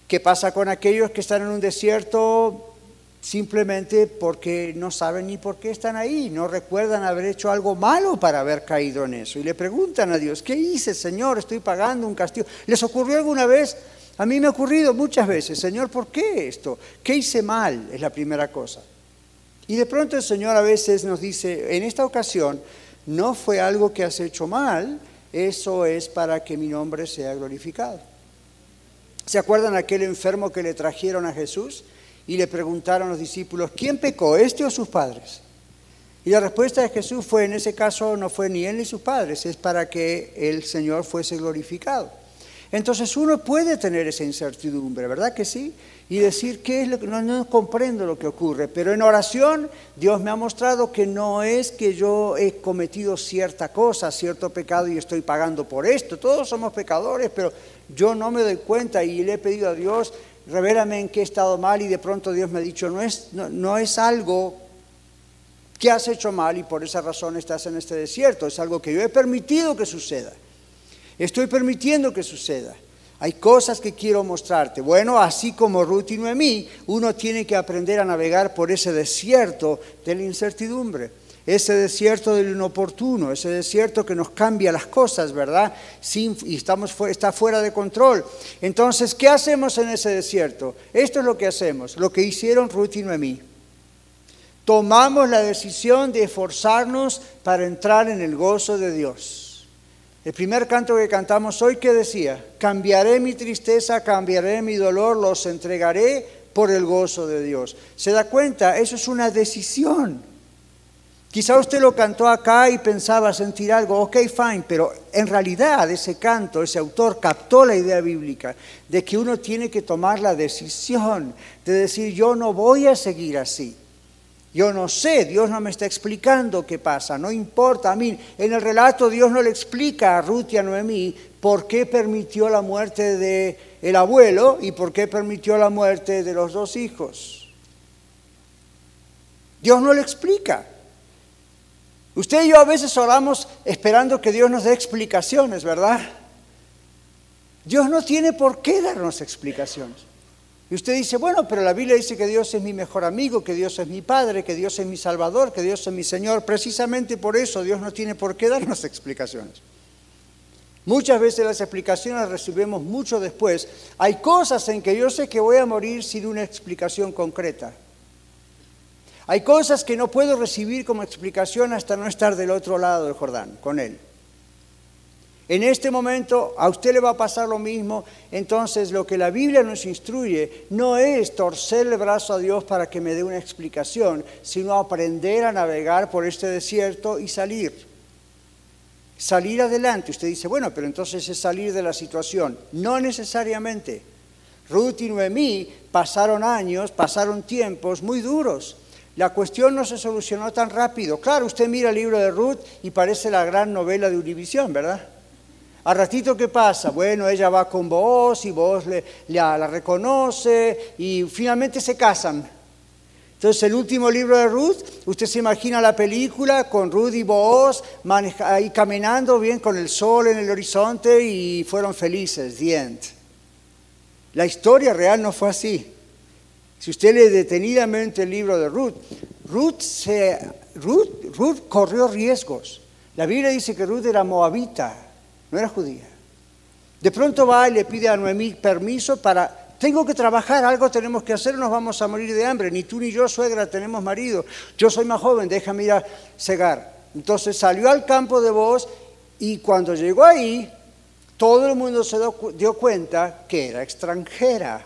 Speaker 2: ¿Qué pasa con aquellos que están en un desierto simplemente porque no saben ni por qué están ahí? No recuerdan haber hecho algo malo para haber caído en eso. Y le preguntan a Dios, ¿qué hice, Señor? Estoy pagando un castigo. ¿Les ocurrió alguna vez? A mí me ha ocurrido muchas veces, Señor, ¿por qué esto? ¿Qué hice mal? Es la primera cosa. Y de pronto el Señor a veces nos dice, en esta ocasión no fue algo que has hecho mal, eso es para que mi nombre sea glorificado. ¿Se acuerdan aquel enfermo que le trajeron a Jesús y le preguntaron a los discípulos, ¿quién pecó, este o sus padres? Y la respuesta de Jesús fue, en ese caso no fue ni él ni sus padres, es para que el Señor fuese glorificado. Entonces uno puede tener esa incertidumbre, ¿verdad que sí? Y decir, ¿qué es lo que no, comprendo lo que ocurre? Pero en oración Dios me ha mostrado que no es que yo he cometido cierta cosa, cierto pecado y estoy pagando por esto. Todos somos pecadores, pero yo no me doy cuenta y le he pedido a Dios, revélame en qué he estado mal y de pronto Dios me ha dicho, no es, no, no es algo que has hecho mal y por esa razón estás en este desierto, es algo que yo he permitido que suceda. Estoy permitiendo que suceda. Hay cosas que quiero mostrarte. Bueno, así como Ruth y Noemí, uno tiene que aprender a navegar por ese desierto de la incertidumbre, ese desierto del inoportuno, ese desierto que nos cambia las cosas, ¿verdad? y estamos, está fuera de control. Entonces, ¿qué hacemos en ese desierto? Esto es lo que hacemos, lo que hicieron Ruth y Noemí. tomamos la decisión de esforzarnos para entrar en el gozo de Dios. El primer canto que cantamos hoy que decía, cambiaré mi tristeza, cambiaré mi dolor, los entregaré por el gozo de Dios. ¿Se da cuenta? Eso es una decisión. Quizá usted lo cantó acá y pensaba sentir algo, ok, fine, pero en realidad ese canto, ese autor captó la idea bíblica de que uno tiene que tomar la decisión de decir, yo no voy a seguir así. Yo no sé, Dios no me está explicando qué pasa, no importa a mí. En el relato Dios no le explica a Ruth y a Noemí por qué permitió la muerte del el abuelo y por qué permitió la muerte de los dos hijos. Dios no le explica. Usted y yo a veces oramos esperando que Dios nos dé explicaciones, ¿verdad? Dios no tiene por qué darnos explicaciones. Y usted dice, bueno, pero la Biblia dice que Dios es mi mejor amigo, que Dios es mi Padre, que Dios es mi Salvador, que Dios es mi Señor. Precisamente por eso Dios no tiene por qué darnos (laughs) explicaciones. Muchas veces las explicaciones las recibimos mucho después. Hay cosas en que yo sé que voy a morir sin una explicación concreta. Hay cosas que no puedo recibir como explicación hasta no estar del otro lado del Jordán, con Él. En este momento a usted le va a pasar lo mismo, entonces lo que la Biblia nos instruye no es torcer el brazo a Dios para que me dé una explicación, sino aprender a navegar por este desierto y salir. Salir adelante. Usted dice, bueno, pero entonces es salir de la situación. No necesariamente. Ruth y Noemí pasaron años, pasaron tiempos muy duros la cuestión no se solucionó tan rápido. Claro, usted mira el libro de Ruth y parece la gran novela de Univisión, ¿verdad? A ratito, ¿qué pasa? Bueno, ella va con vos y vos le, la, reconoce y finalmente se casan. Entonces, el último libro de Ruth, usted se imagina la película con Ruth y Boaz ahí caminando bien con el sol en el horizonte y fueron felices, the La historia real no fue así. Si usted lee detenidamente el libro de Ruth, Ruth, se, Ruth, Ruth corrió riesgos. La Biblia dice que Ruth era moabita, no era judía. De pronto va y le pide a Noemí permiso para tengo que trabajar, algo tenemos que hacer, nos vamos a morir de hambre. Ni tú ni yo, suegra, tenemos marido. Yo soy más joven, déjame ir a cegar. Entonces salió al campo de voz y cuando llegó ahí, todo el mundo se dio cuenta que era extranjera.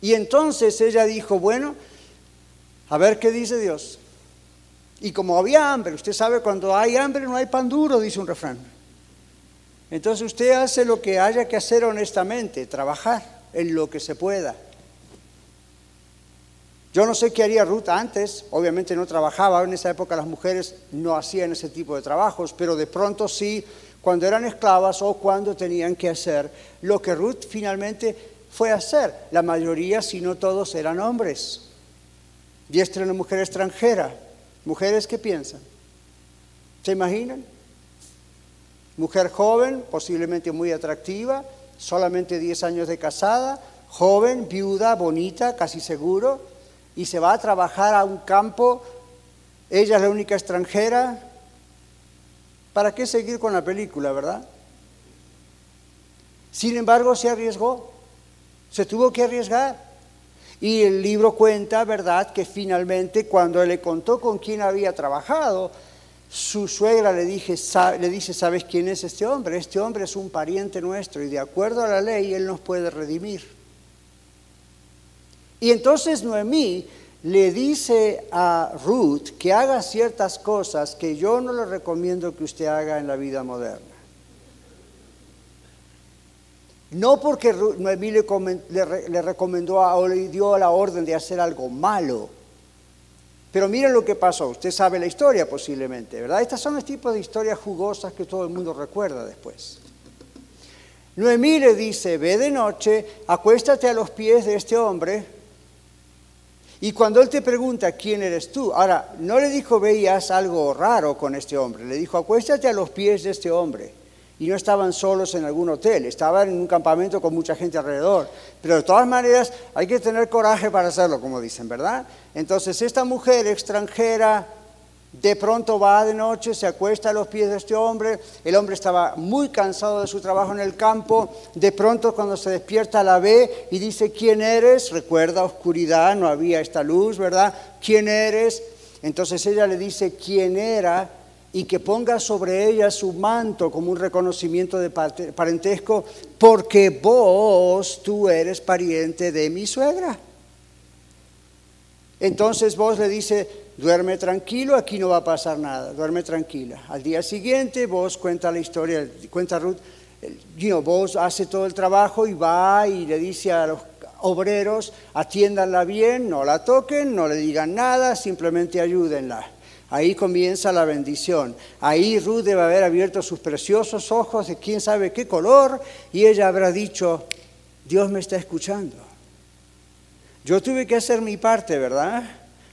Speaker 2: Y entonces ella dijo, bueno, a ver qué dice Dios. Y como había hambre, usted sabe, cuando hay hambre no hay pan duro, dice un refrán. Entonces usted hace lo que haya que hacer honestamente, trabajar en lo que se pueda. Yo no sé qué haría Ruth antes, obviamente no trabajaba, en esa época las mujeres no hacían ese tipo de trabajos, pero de pronto sí, cuando eran esclavas o cuando tenían que hacer lo que Ruth finalmente fue a hacer. La mayoría, si no todos, eran hombres. Y esta era una mujer extranjera. Mujeres que piensan. ¿Se imaginan? Mujer joven, posiblemente muy atractiva, solamente 10 años de casada, joven, viuda, bonita, casi seguro, y se va a trabajar a un campo. Ella es la única extranjera. ¿Para qué seguir con la película, verdad? Sin embargo, se arriesgó. Se tuvo que arriesgar. Y el libro cuenta, ¿verdad?, que finalmente cuando le contó con quién había trabajado, su suegra le, le dice, ¿sabes quién es este hombre? Este hombre es un pariente nuestro y de acuerdo a la ley él nos puede redimir. Y entonces Noemí le dice a Ruth que haga ciertas cosas que yo no le recomiendo que usted haga en la vida moderna. No porque Noemí le, recomendó o le dio la orden de hacer algo malo. Pero miren lo que pasó. Usted sabe la historia posiblemente, ¿verdad? Estas son los tipos de historias jugosas que todo el mundo recuerda después. Noemí le dice, ve de noche, acuéstate a los pies de este hombre. Y cuando él te pregunta quién eres tú, ahora, no le dijo veías algo raro con este hombre, le dijo acuéstate a los pies de este hombre y no estaban solos en algún hotel, estaban en un campamento con mucha gente alrededor. Pero de todas maneras hay que tener coraje para hacerlo, como dicen, ¿verdad? Entonces esta mujer extranjera De pronto va de noche, se acuesta a los pies de este hombre. El hombre estaba muy cansado de su trabajo en el campo. De pronto cuando se despierta la ve y dice, ¿quién eres? Recuerda oscuridad, no había esta luz, ¿verdad? ¿Quién eres? Entonces ella le dice quién era y que ponga sobre ella su manto como un reconocimiento de parentesco, porque vos, tú eres pariente de mi suegra. Entonces vos le dice, duerme tranquilo, aquí no va a pasar nada, duerme tranquila. Al día siguiente vos cuenta la historia, cuenta Ruth, vos hace todo el trabajo y va y le dice a los obreros, atiéndanla bien, no la toquen, no le digan nada, simplemente ayúdenla. Ahí comienza la bendición. Ahí Ruth debe haber abierto sus preciosos ojos de quién sabe qué color y ella habrá dicho, Dios me está escuchando. Yo tuve que hacer mi parte, ¿verdad?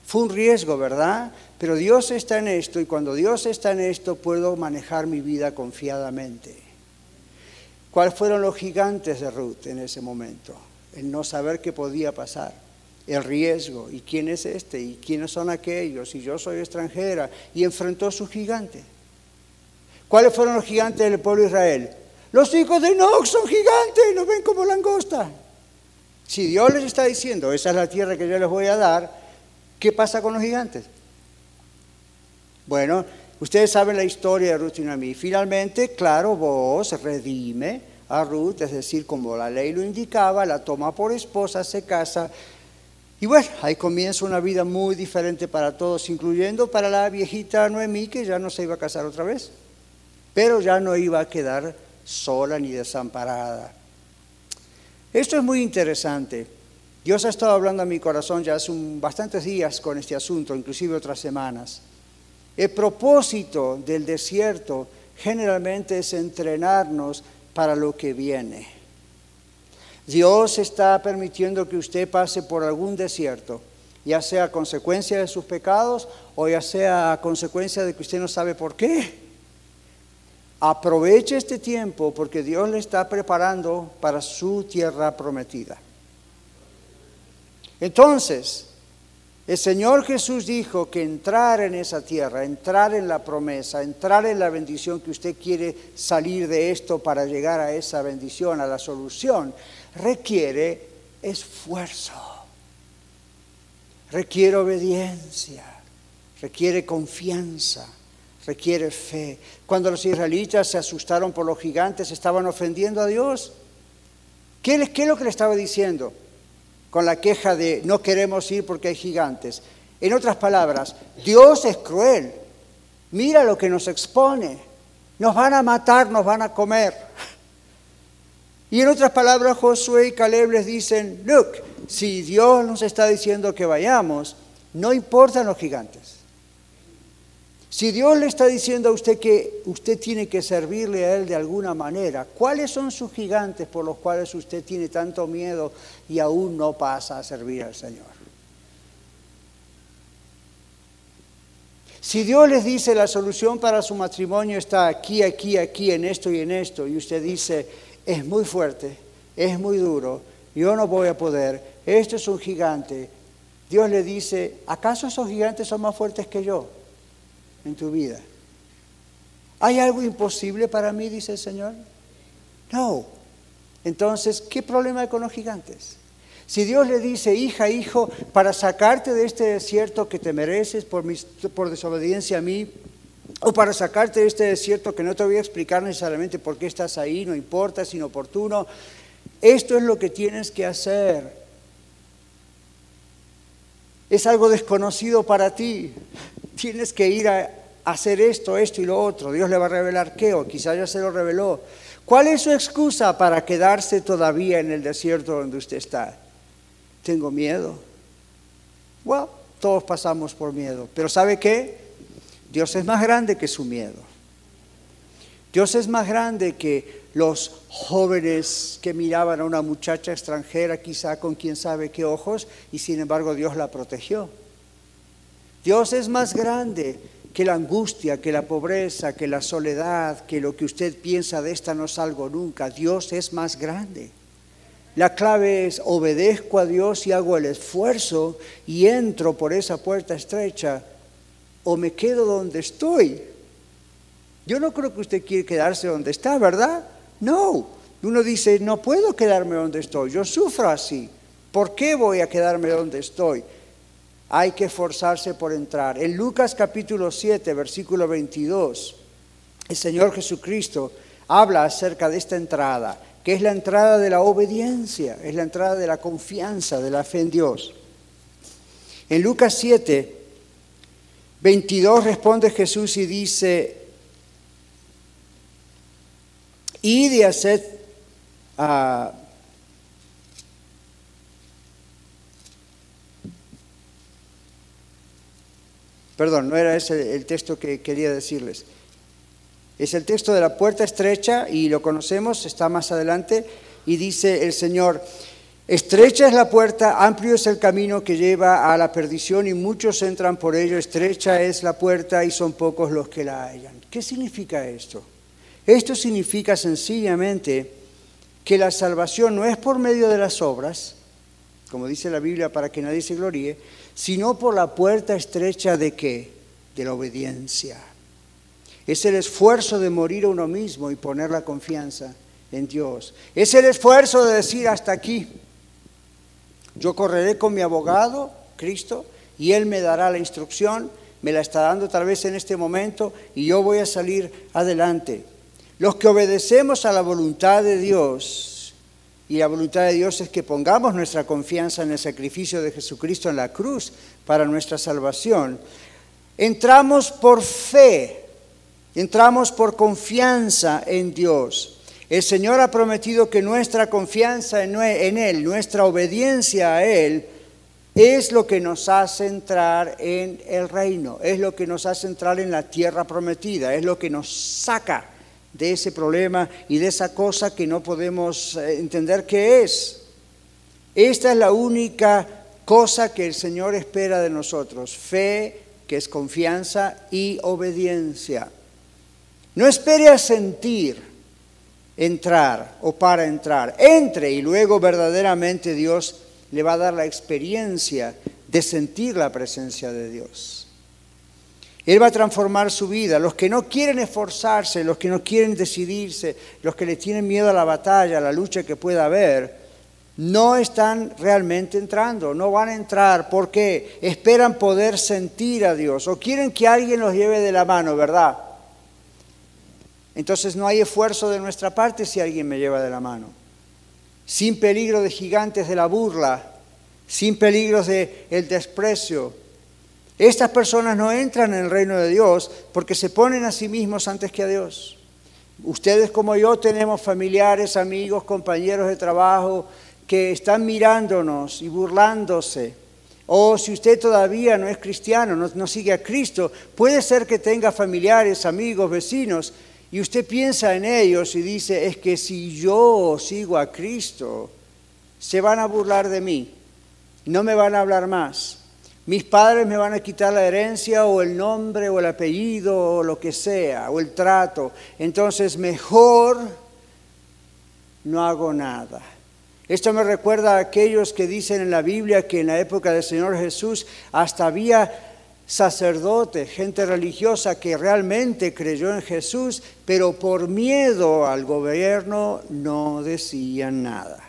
Speaker 2: Fue un riesgo, ¿verdad? Pero Dios está en esto y cuando Dios está en esto puedo manejar mi vida confiadamente. ¿Cuáles fueron los gigantes de Ruth en ese momento? El no saber qué podía pasar, el riesgo, y quién es este, y quiénes son aquellos, y yo soy extranjera, y enfrentó a su gigante. ¿Cuáles fueron los gigantes del pueblo de Israel? Los hijos de Enoch son gigantes, nos ven como langosta. Si Dios les está diciendo, esa es la tierra que yo les voy a dar, ¿qué pasa con los gigantes? Bueno, ustedes saben la historia de Ruth y Noemí. Finalmente, claro, vos redime a Ruth, es decir, como la ley lo indicaba, la toma por esposa, se casa. Y bueno, ahí comienza una vida muy diferente para todos, incluyendo para la viejita Noemí, que ya no se iba a casar otra vez, pero ya no iba a quedar sola ni desamparada. Esto es muy interesante. Dios ha estado hablando a mi corazón ya hace bastantes días con este asunto, inclusive otras semanas. El propósito del desierto generalmente es entrenarnos para lo que viene. Dios está permitiendo que usted pase por algún desierto, ya sea a consecuencia de sus pecados o ya sea a consecuencia de que usted no sabe por qué. Aproveche este tiempo porque Dios le está preparando para su tierra prometida. Entonces, el Señor Jesús dijo que entrar en esa tierra, entrar en la promesa, entrar en la bendición que usted quiere salir de esto para llegar a esa bendición, a la solución, requiere esfuerzo, requiere obediencia, requiere confianza requiere fe. Cuando los israelitas se asustaron por los gigantes, estaban ofendiendo a Dios. ¿Qué, es lo que le estaba diciendo? Con la queja de no queremos ir porque hay gigantes. En otras palabras, Dios es cruel. Mira lo que nos expone. Nos van a matar, nos van a comer. Y en otras palabras, Josué y Caleb les dicen, look, si Dios nos está diciendo que vayamos, no importan los gigantes. Si Dios le está diciendo a usted que usted tiene que servirle a Él de alguna manera, ¿cuáles son sus gigantes por los cuales usted tiene tanto miedo y aún no pasa a servir al Señor? Si Dios les dice la solución para su matrimonio está aquí, aquí, aquí, en esto y en esto, y usted dice, es muy fuerte, es muy duro, yo no voy a poder, esto es un gigante, Dios le dice, ¿acaso esos gigantes son más fuertes que yo? en tu vida. ¿Hay algo imposible para mí, dice el Señor? No. Entonces, ¿qué problema hay con los gigantes? Si Dios le dice, hija, hijo, para sacarte de este desierto que te mereces por, por desobediencia a mí, o para sacarte de este desierto que no te voy a explicar necesariamente por qué estás ahí, no importa, es inoportuno, esto es lo que tienes que hacer. Es algo desconocido para ti tienes que ir a hacer esto, esto y lo otro. Dios le va a revelar qué, o quizás ya se lo reveló. ¿Cuál es su excusa para quedarse todavía en el desierto donde usted está? Tengo miedo. Bueno, todos pasamos por miedo, pero ¿sabe qué? Dios es más grande que su miedo. Dios es más grande que los jóvenes que miraban a una muchacha extranjera, quizá con quién sabe qué ojos, y sin embargo Dios la protegió. Dios es más grande que la angustia, que la pobreza, que la soledad, que lo que usted piensa de esta no salgo nunca. Dios es más grande. La clave es obedezco a Dios y hago el esfuerzo y entro por esa puerta estrecha o me quedo donde estoy. Yo no creo que usted quiera quedarse donde está, ¿verdad? No. Uno dice, no puedo quedarme donde estoy, yo sufro así. ¿Por qué voy a quedarme donde estoy? Hay que esforzarse por entrar. En Lucas capítulo 7, versículo 22, el Señor Jesucristo habla acerca de esta entrada, que es la entrada de la obediencia, es la entrada de la confianza, de la fe en Dios. En Lucas 7, 22 responde Jesús y dice, y de hacer perdón, no era ese el texto que quería decirles. Es el texto de la puerta estrecha y lo conocemos, está más adelante, y dice el Señor, estrecha es la puerta, amplio es el camino que lleva a la perdición y muchos entran por ello, estrecha es la puerta y son pocos los que la hallan. ¿Qué significa esto? Esto significa sencillamente que la salvación no es por medio de las obras, como dice la Biblia, para que nadie se gloríe, sino por la puerta estrecha de qué? De la obediencia. Es el esfuerzo de morir a uno mismo y poner la confianza en Dios. Es el esfuerzo de decir hasta aquí. Yo correré con mi abogado, Cristo, y Él me dará la instrucción, me la está dando tal vez en este momento, y yo voy a salir adelante. Los que obedecemos a la voluntad de Dios, y la voluntad de Dios es que pongamos nuestra confianza en el sacrificio de Jesucristo en la cruz para nuestra salvación, entramos por fe Entramos por confianza en Dios. El Señor ha prometido que nuestra confianza en Él, nuestra obediencia a Él, es lo que nos hace entrar en el reino, es lo que nos hace entrar en la tierra prometida, es lo que nos saca de ese problema y de esa cosa que no podemos eh, entender qué es. Esta es la única cosa que el Señor espera de nosotros, fe, que es confianza y obediencia. No espere a sentir entrar o para entrar. Entre y luego verdaderamente Dios le va a dar la experiencia de sentir la presencia de Dios. Él va a transformar su vida. Los que no quieren esforzarse, los que no quieren decidirse, los que le tienen miedo a la batalla, a la lucha que pueda haber, no están realmente entrando, no van a entrar porque esperan poder sentir a Dios o quieren que alguien los lleve de la mano, ¿verdad? Entonces no hay esfuerzo de nuestra parte si alguien me lleva de la mano. Sin peligro de gigantes de la burla, sin peligros de el desprecio. Estas personas no entran en el reino de Dios porque se ponen a sí mismos antes que a Dios. Ustedes como yo tenemos familiares, amigos, compañeros de trabajo que están mirándonos y burlándose. O si usted todavía no es cristiano, no, no sigue a Cristo, puede ser que tenga familiares, amigos, vecinos y usted piensa en ellos y dice, es que si yo sigo a Cristo, se van a burlar de mí, no me van a hablar más. Mis padres me van a quitar la herencia o el nombre o el apellido o lo que sea, o el trato. Entonces mejor no hago nada. Esto me recuerda a aquellos que dicen en la Biblia que en la época del Señor Jesús hasta había sacerdotes, gente religiosa que realmente creyó en Jesús, pero por miedo al gobierno no decían nada.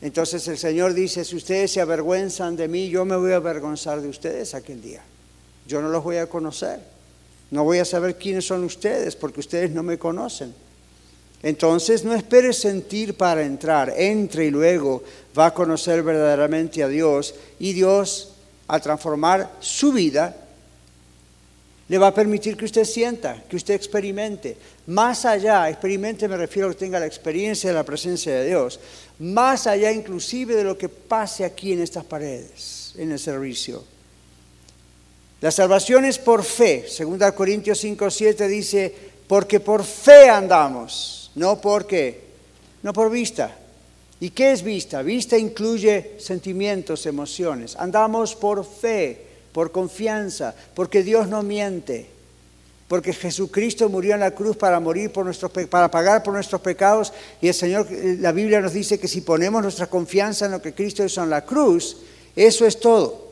Speaker 2: Entonces el Señor dice, si ustedes se avergüenzan de mí, yo me voy a avergonzar de ustedes aquel día. Yo no los voy a conocer. No voy a saber quiénes son ustedes porque ustedes no me conocen. Entonces no espere sentir para entrar, entre y luego va a conocer verdaderamente a Dios y Dios a transformar su vida, le va a permitir que usted sienta, que usted experimente. Más allá, experimente me refiero a que tenga la experiencia de la presencia de Dios, más allá inclusive de lo que pase aquí en estas paredes, en el servicio. La salvación es por fe. 2 Corintios 5, 7 dice, porque por fe andamos, no porque, no por vista. ¿Y qué es vista? Vista incluye sentimientos, emociones. Andamos por fe, por confianza, porque Dios no miente, porque Jesucristo murió en la cruz para morir por nuestros para pagar por nuestros pecados y el Señor la Biblia nos dice que si ponemos nuestra confianza en lo que Cristo hizo en la cruz, eso es todo.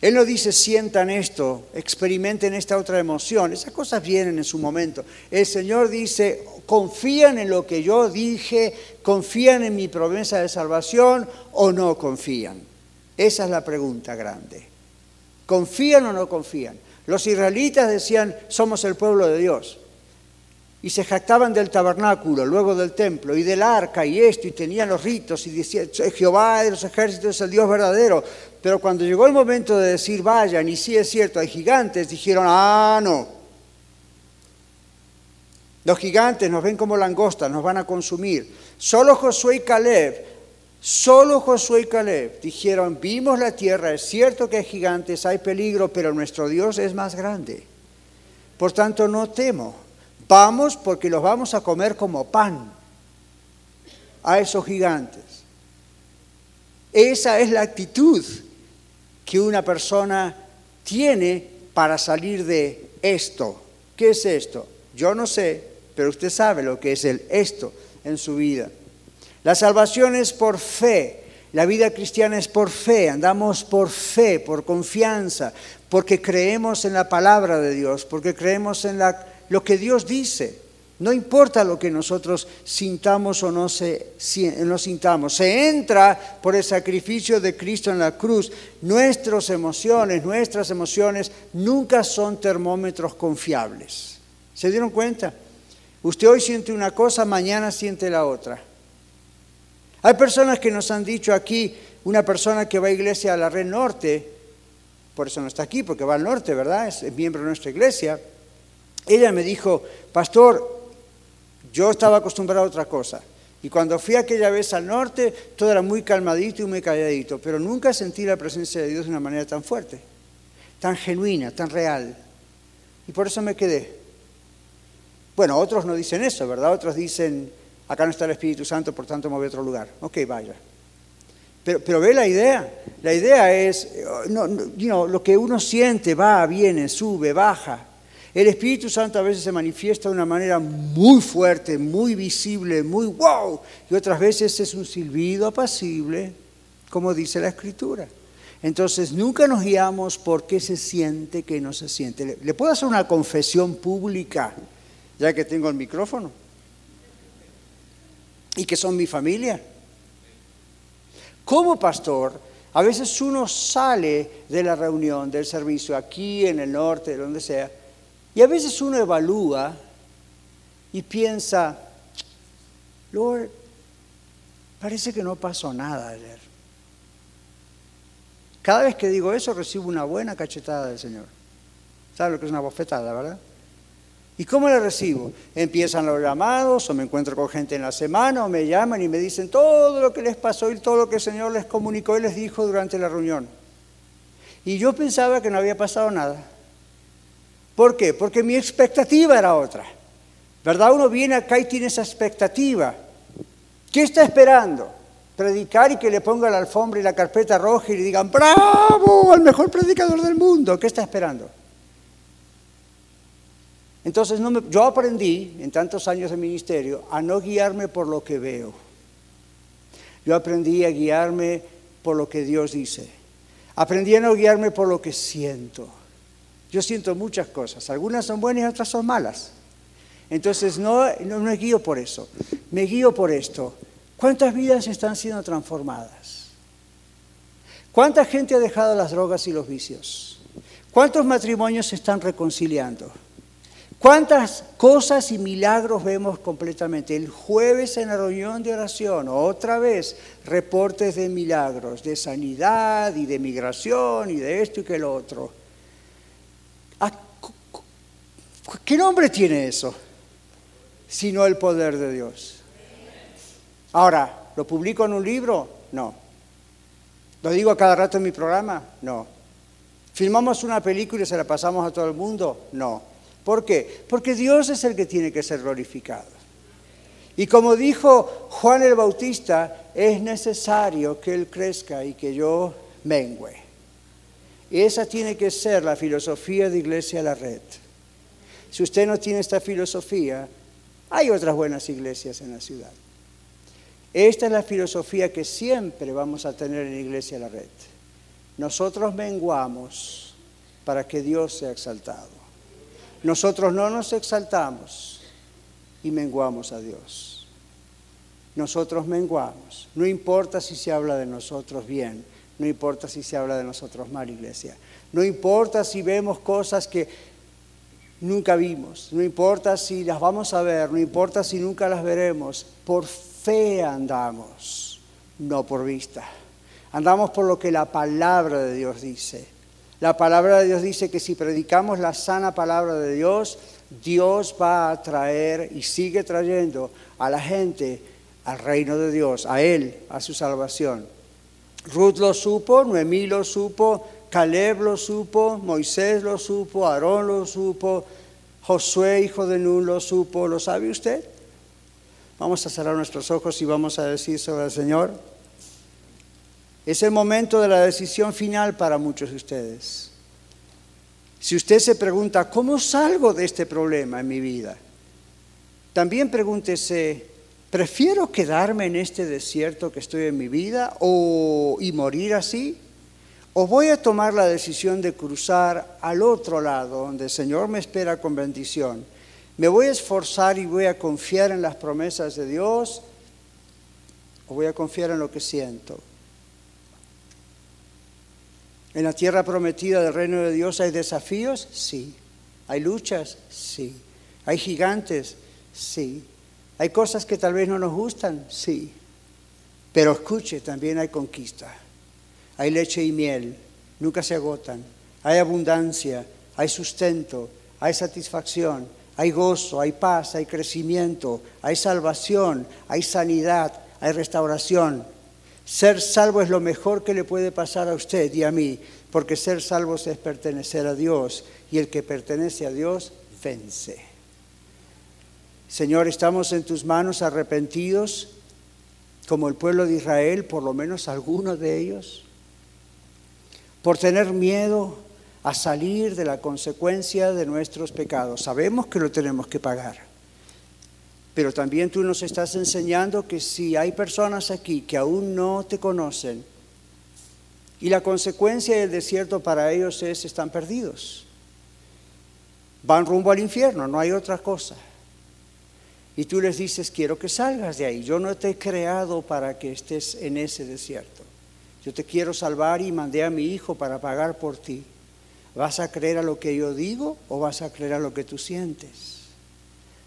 Speaker 2: Él no dice sientan esto, experimenten esta otra emoción. Esas cosas vienen en su momento. El Señor dice, confían en lo que yo dije, confían en mi promesa de salvación o no confían. Esa es la pregunta grande. ¿Confían o no confían? Los israelitas decían, somos el pueblo de Dios. Y se jactaban del tabernáculo, luego del templo, y del arca, y esto, y tenían los ritos, y decían, Jehová de los ejércitos es el Dios verdadero. Pero cuando llegó el momento de decir, vayan, y sí es cierto, hay gigantes, dijeron, ah, no. Los gigantes nos ven como langostas, nos van a consumir. Solo Josué y Caleb, solo Josué y Caleb dijeron, vimos la tierra, es cierto que hay gigantes, hay peligro, pero nuestro Dios es más grande. Por tanto, no temo. Vamos porque los vamos a comer como pan a esos gigantes. Esa es la actitud que una persona tiene para salir de esto. ¿Qué es esto? Yo no sé, pero usted sabe lo que es el esto en su vida. La salvación es por fe. La vida cristiana es por fe, andamos por fe, por confianza, porque creemos en la palabra de Dios, porque creemos en la, lo que Dios dice. No importa lo que nosotros sintamos o no, se, no sintamos, se entra por el sacrificio de Cristo en la cruz. Nuestras emociones, nuestras emociones nunca son termómetros confiables. ¿Se dieron cuenta? Usted hoy siente una cosa, mañana siente la otra. Hay personas que nos han dicho aquí, una persona que va a iglesia a la red norte, por eso no está aquí, porque va al norte, ¿verdad? Es miembro de nuestra iglesia. Ella me dijo, pastor, yo estaba acostumbrado a otra cosa. Y cuando fui aquella vez al norte, todo era muy calmadito y muy calladito, pero nunca sentí la presencia de Dios de una manera tan fuerte, tan genuina, tan real. Y por eso me quedé. Bueno, otros no dicen eso, ¿verdad? Otros dicen, acá no está el Espíritu Santo, por tanto me voy a otro lugar. Ok, vaya. Pero, pero ve la idea. La idea es, no, no, lo que uno siente va, viene, sube, baja. El Espíritu Santo a veces se manifiesta de una manera muy fuerte, muy visible, muy wow, y otras veces es un silbido apacible, como dice la Escritura. Entonces nunca nos guiamos por qué se siente, qué no se siente. ¿Le puedo hacer una confesión pública, ya que tengo el micrófono? Y que son mi familia. Como pastor, a veces uno sale de la reunión, del servicio, aquí en el norte, donde sea, y a veces uno evalúa y piensa, Lord, parece que no pasó nada ayer. Cada vez que digo eso recibo una buena cachetada del Señor. ¿Sabe lo que es una bofetada, verdad? ¿Y cómo la recibo? Empiezan los llamados, o me encuentro con gente en la semana, o me llaman y me dicen todo lo que les pasó y todo lo que el Señor les comunicó y les dijo durante la reunión. Y yo pensaba que no había pasado nada. ¿Por qué? Porque mi expectativa era otra. ¿Verdad? Uno viene acá y tiene esa expectativa. ¿Qué está esperando? Predicar y que le ponga la alfombra y la carpeta roja y le digan, bravo, el mejor predicador del mundo. ¿Qué está esperando? Entonces yo aprendí en tantos años de ministerio a no guiarme por lo que veo. Yo aprendí a guiarme por lo que Dios dice. Aprendí a no guiarme por lo que siento. Yo siento muchas cosas, algunas son buenas y otras son malas. Entonces no, no, me guío por eso, me guío por esto. ¿Cuántas vidas están siendo transformadas? ¿Cuánta gente ha dejado las drogas y los vicios? ¿Cuántos matrimonios se están reconciliando? ¿Cuántas cosas y milagros vemos completamente? El jueves en la reunión de oración, otra vez, reportes de milagros, de sanidad y de migración y de esto y que lo otro. ¿Qué nombre tiene eso? Sino el poder de Dios. Ahora, ¿lo publico en un libro? No. ¿Lo digo a cada rato en mi programa? No. ¿Filmamos una película y se la pasamos a todo el mundo? No. ¿Por qué? Porque Dios es el que tiene que ser glorificado. Y como dijo Juan el Bautista, es necesario que Él crezca y que yo mengüe. Esa tiene que ser la filosofía de Iglesia La Red. Si usted no tiene esta filosofía, hay otras buenas iglesias en la ciudad. Esta es la filosofía que siempre vamos a tener en Iglesia La Red. nosotros menguamos para que Dios sea exaltado. Nosotros no nos exaltamos y menguamos a Dios. Nosotros menguamos. No importa si se habla de nosotros bien, no importa si se habla de nosotros mal, iglesia. No importa si vemos cosas que nunca vimos, no importa si las vamos a ver, no importa si nunca las veremos, por fe andamos, no por vista. Andamos por lo que la palabra de Dios dice. La palabra de Dios dice que si predicamos la sana palabra de Dios, Dios va a traer y sigue trayendo a la gente al reino de Dios, a Él, a su salvación. Ruth lo supo, Noemí lo supo, Caleb lo supo, Moisés lo supo, Aarón lo supo, Josué, hijo de Nun, lo supo. ¿Lo sabe usted? Vamos a cerrar nuestros ojos y vamos a decir sobre el Señor. Es el momento de la decisión final para muchos de ustedes. Si usted se pregunta, ¿cómo salgo de este problema en mi vida? También pregúntese, ¿prefiero quedarme en este desierto que estoy en mi vida o, y morir así? o voy a tomar la decisión de cruzar al otro lado, donde el Señor me espera con bendición. Me voy a esforzar y voy a confiar en las promesas de Dios, o voy a confiar en lo que siento. ¿En la tierra prometida del reino de Dios hay desafíos? Sí. ¿Hay luchas? Sí. ¿Hay gigantes? Sí. ¿Hay cosas que tal vez no nos gustan? Sí. Pero escuche, también hay conquista hay leche y miel, nunca se agotan, hay abundancia, hay sustento, hay satisfacción, hay gozo, hay paz, hay crecimiento, hay salvación, hay sanidad, hay restauración. Ser salvo es lo mejor que le puede pasar a usted y a mí, porque ser salvo es pertenecer a Dios y el que pertenece a Dios vence. Señor, estamos en tus manos arrepentidos, como el pueblo de Israel, por lo menos algunos de ellos por tener miedo a salir de la consecuencia de nuestros pecados. Sabemos que lo tenemos que pagar, pero también tú nos estás enseñando que si hay personas aquí que aún no te conocen y la consecuencia del desierto para ellos es están perdidos, van rumbo al infierno, no hay otra cosa. Y tú les dices, quiero que salgas de ahí, yo no te he creado para que estés en ese desierto. Yo te quiero salvar y mandé a mi hijo para pagar por ti. ¿Vas a creer a lo que yo digo o vas a creer a lo que tú sientes?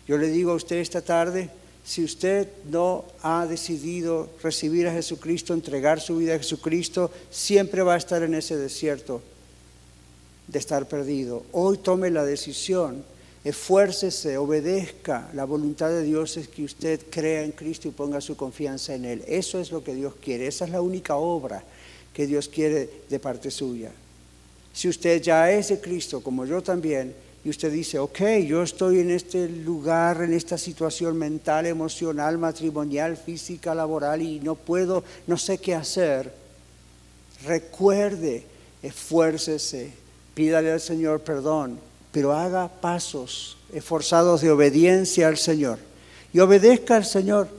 Speaker 2: Yo le digo a usted esta tarde, si usted no ha decidido recibir a Jesucristo, entregar su vida a Jesucristo, siempre va a estar en ese desierto de estar perdido. Hoy tome la decisión esfuércese, obedezca. La voluntad de Dios es que usted crea en Cristo y ponga su confianza en Él. Eso es lo que Dios quiere. Esa es la única obra que Dios quiere de parte suya. Si usted ya es de Cristo, como yo también, y usted dice, ok, yo estoy en este lugar, en esta situación mental, emocional, matrimonial, física, laboral, y no puedo, no sé qué hacer, recuerde, esfuércese, pídale al Señor perdón pero haga pasos esforzados de obediencia al Señor. Y obedezca al Señor.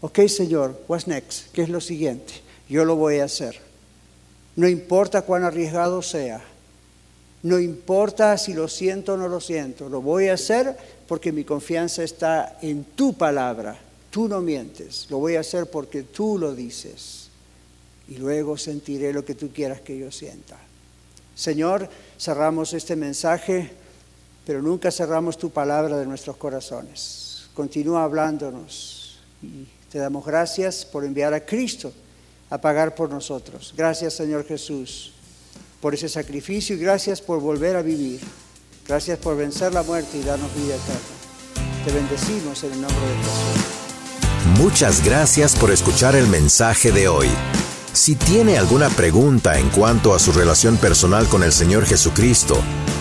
Speaker 2: Ok, Señor, what's next? ¿Qué es lo siguiente? Yo lo voy a hacer. No importa cuán arriesgado sea. No importa si lo siento o no lo siento. Lo voy a hacer porque mi confianza está en tu palabra. Tú no mientes. Lo voy a hacer porque tú lo dices. Y luego sentiré lo que tú quieras que yo sienta. Señor, cerramos este mensaje pero nunca cerramos tu palabra de nuestros corazones. Continúa hablándonos y te damos gracias por enviar a Cristo a pagar por nosotros. Gracias Señor Jesús por ese sacrificio y gracias por volver a vivir. Gracias por vencer la muerte y darnos vida eterna. Te bendecimos en el nombre de Jesús.
Speaker 1: Muchas gracias por escuchar el mensaje de hoy. Si tiene alguna pregunta en cuanto a su relación personal con el Señor Jesucristo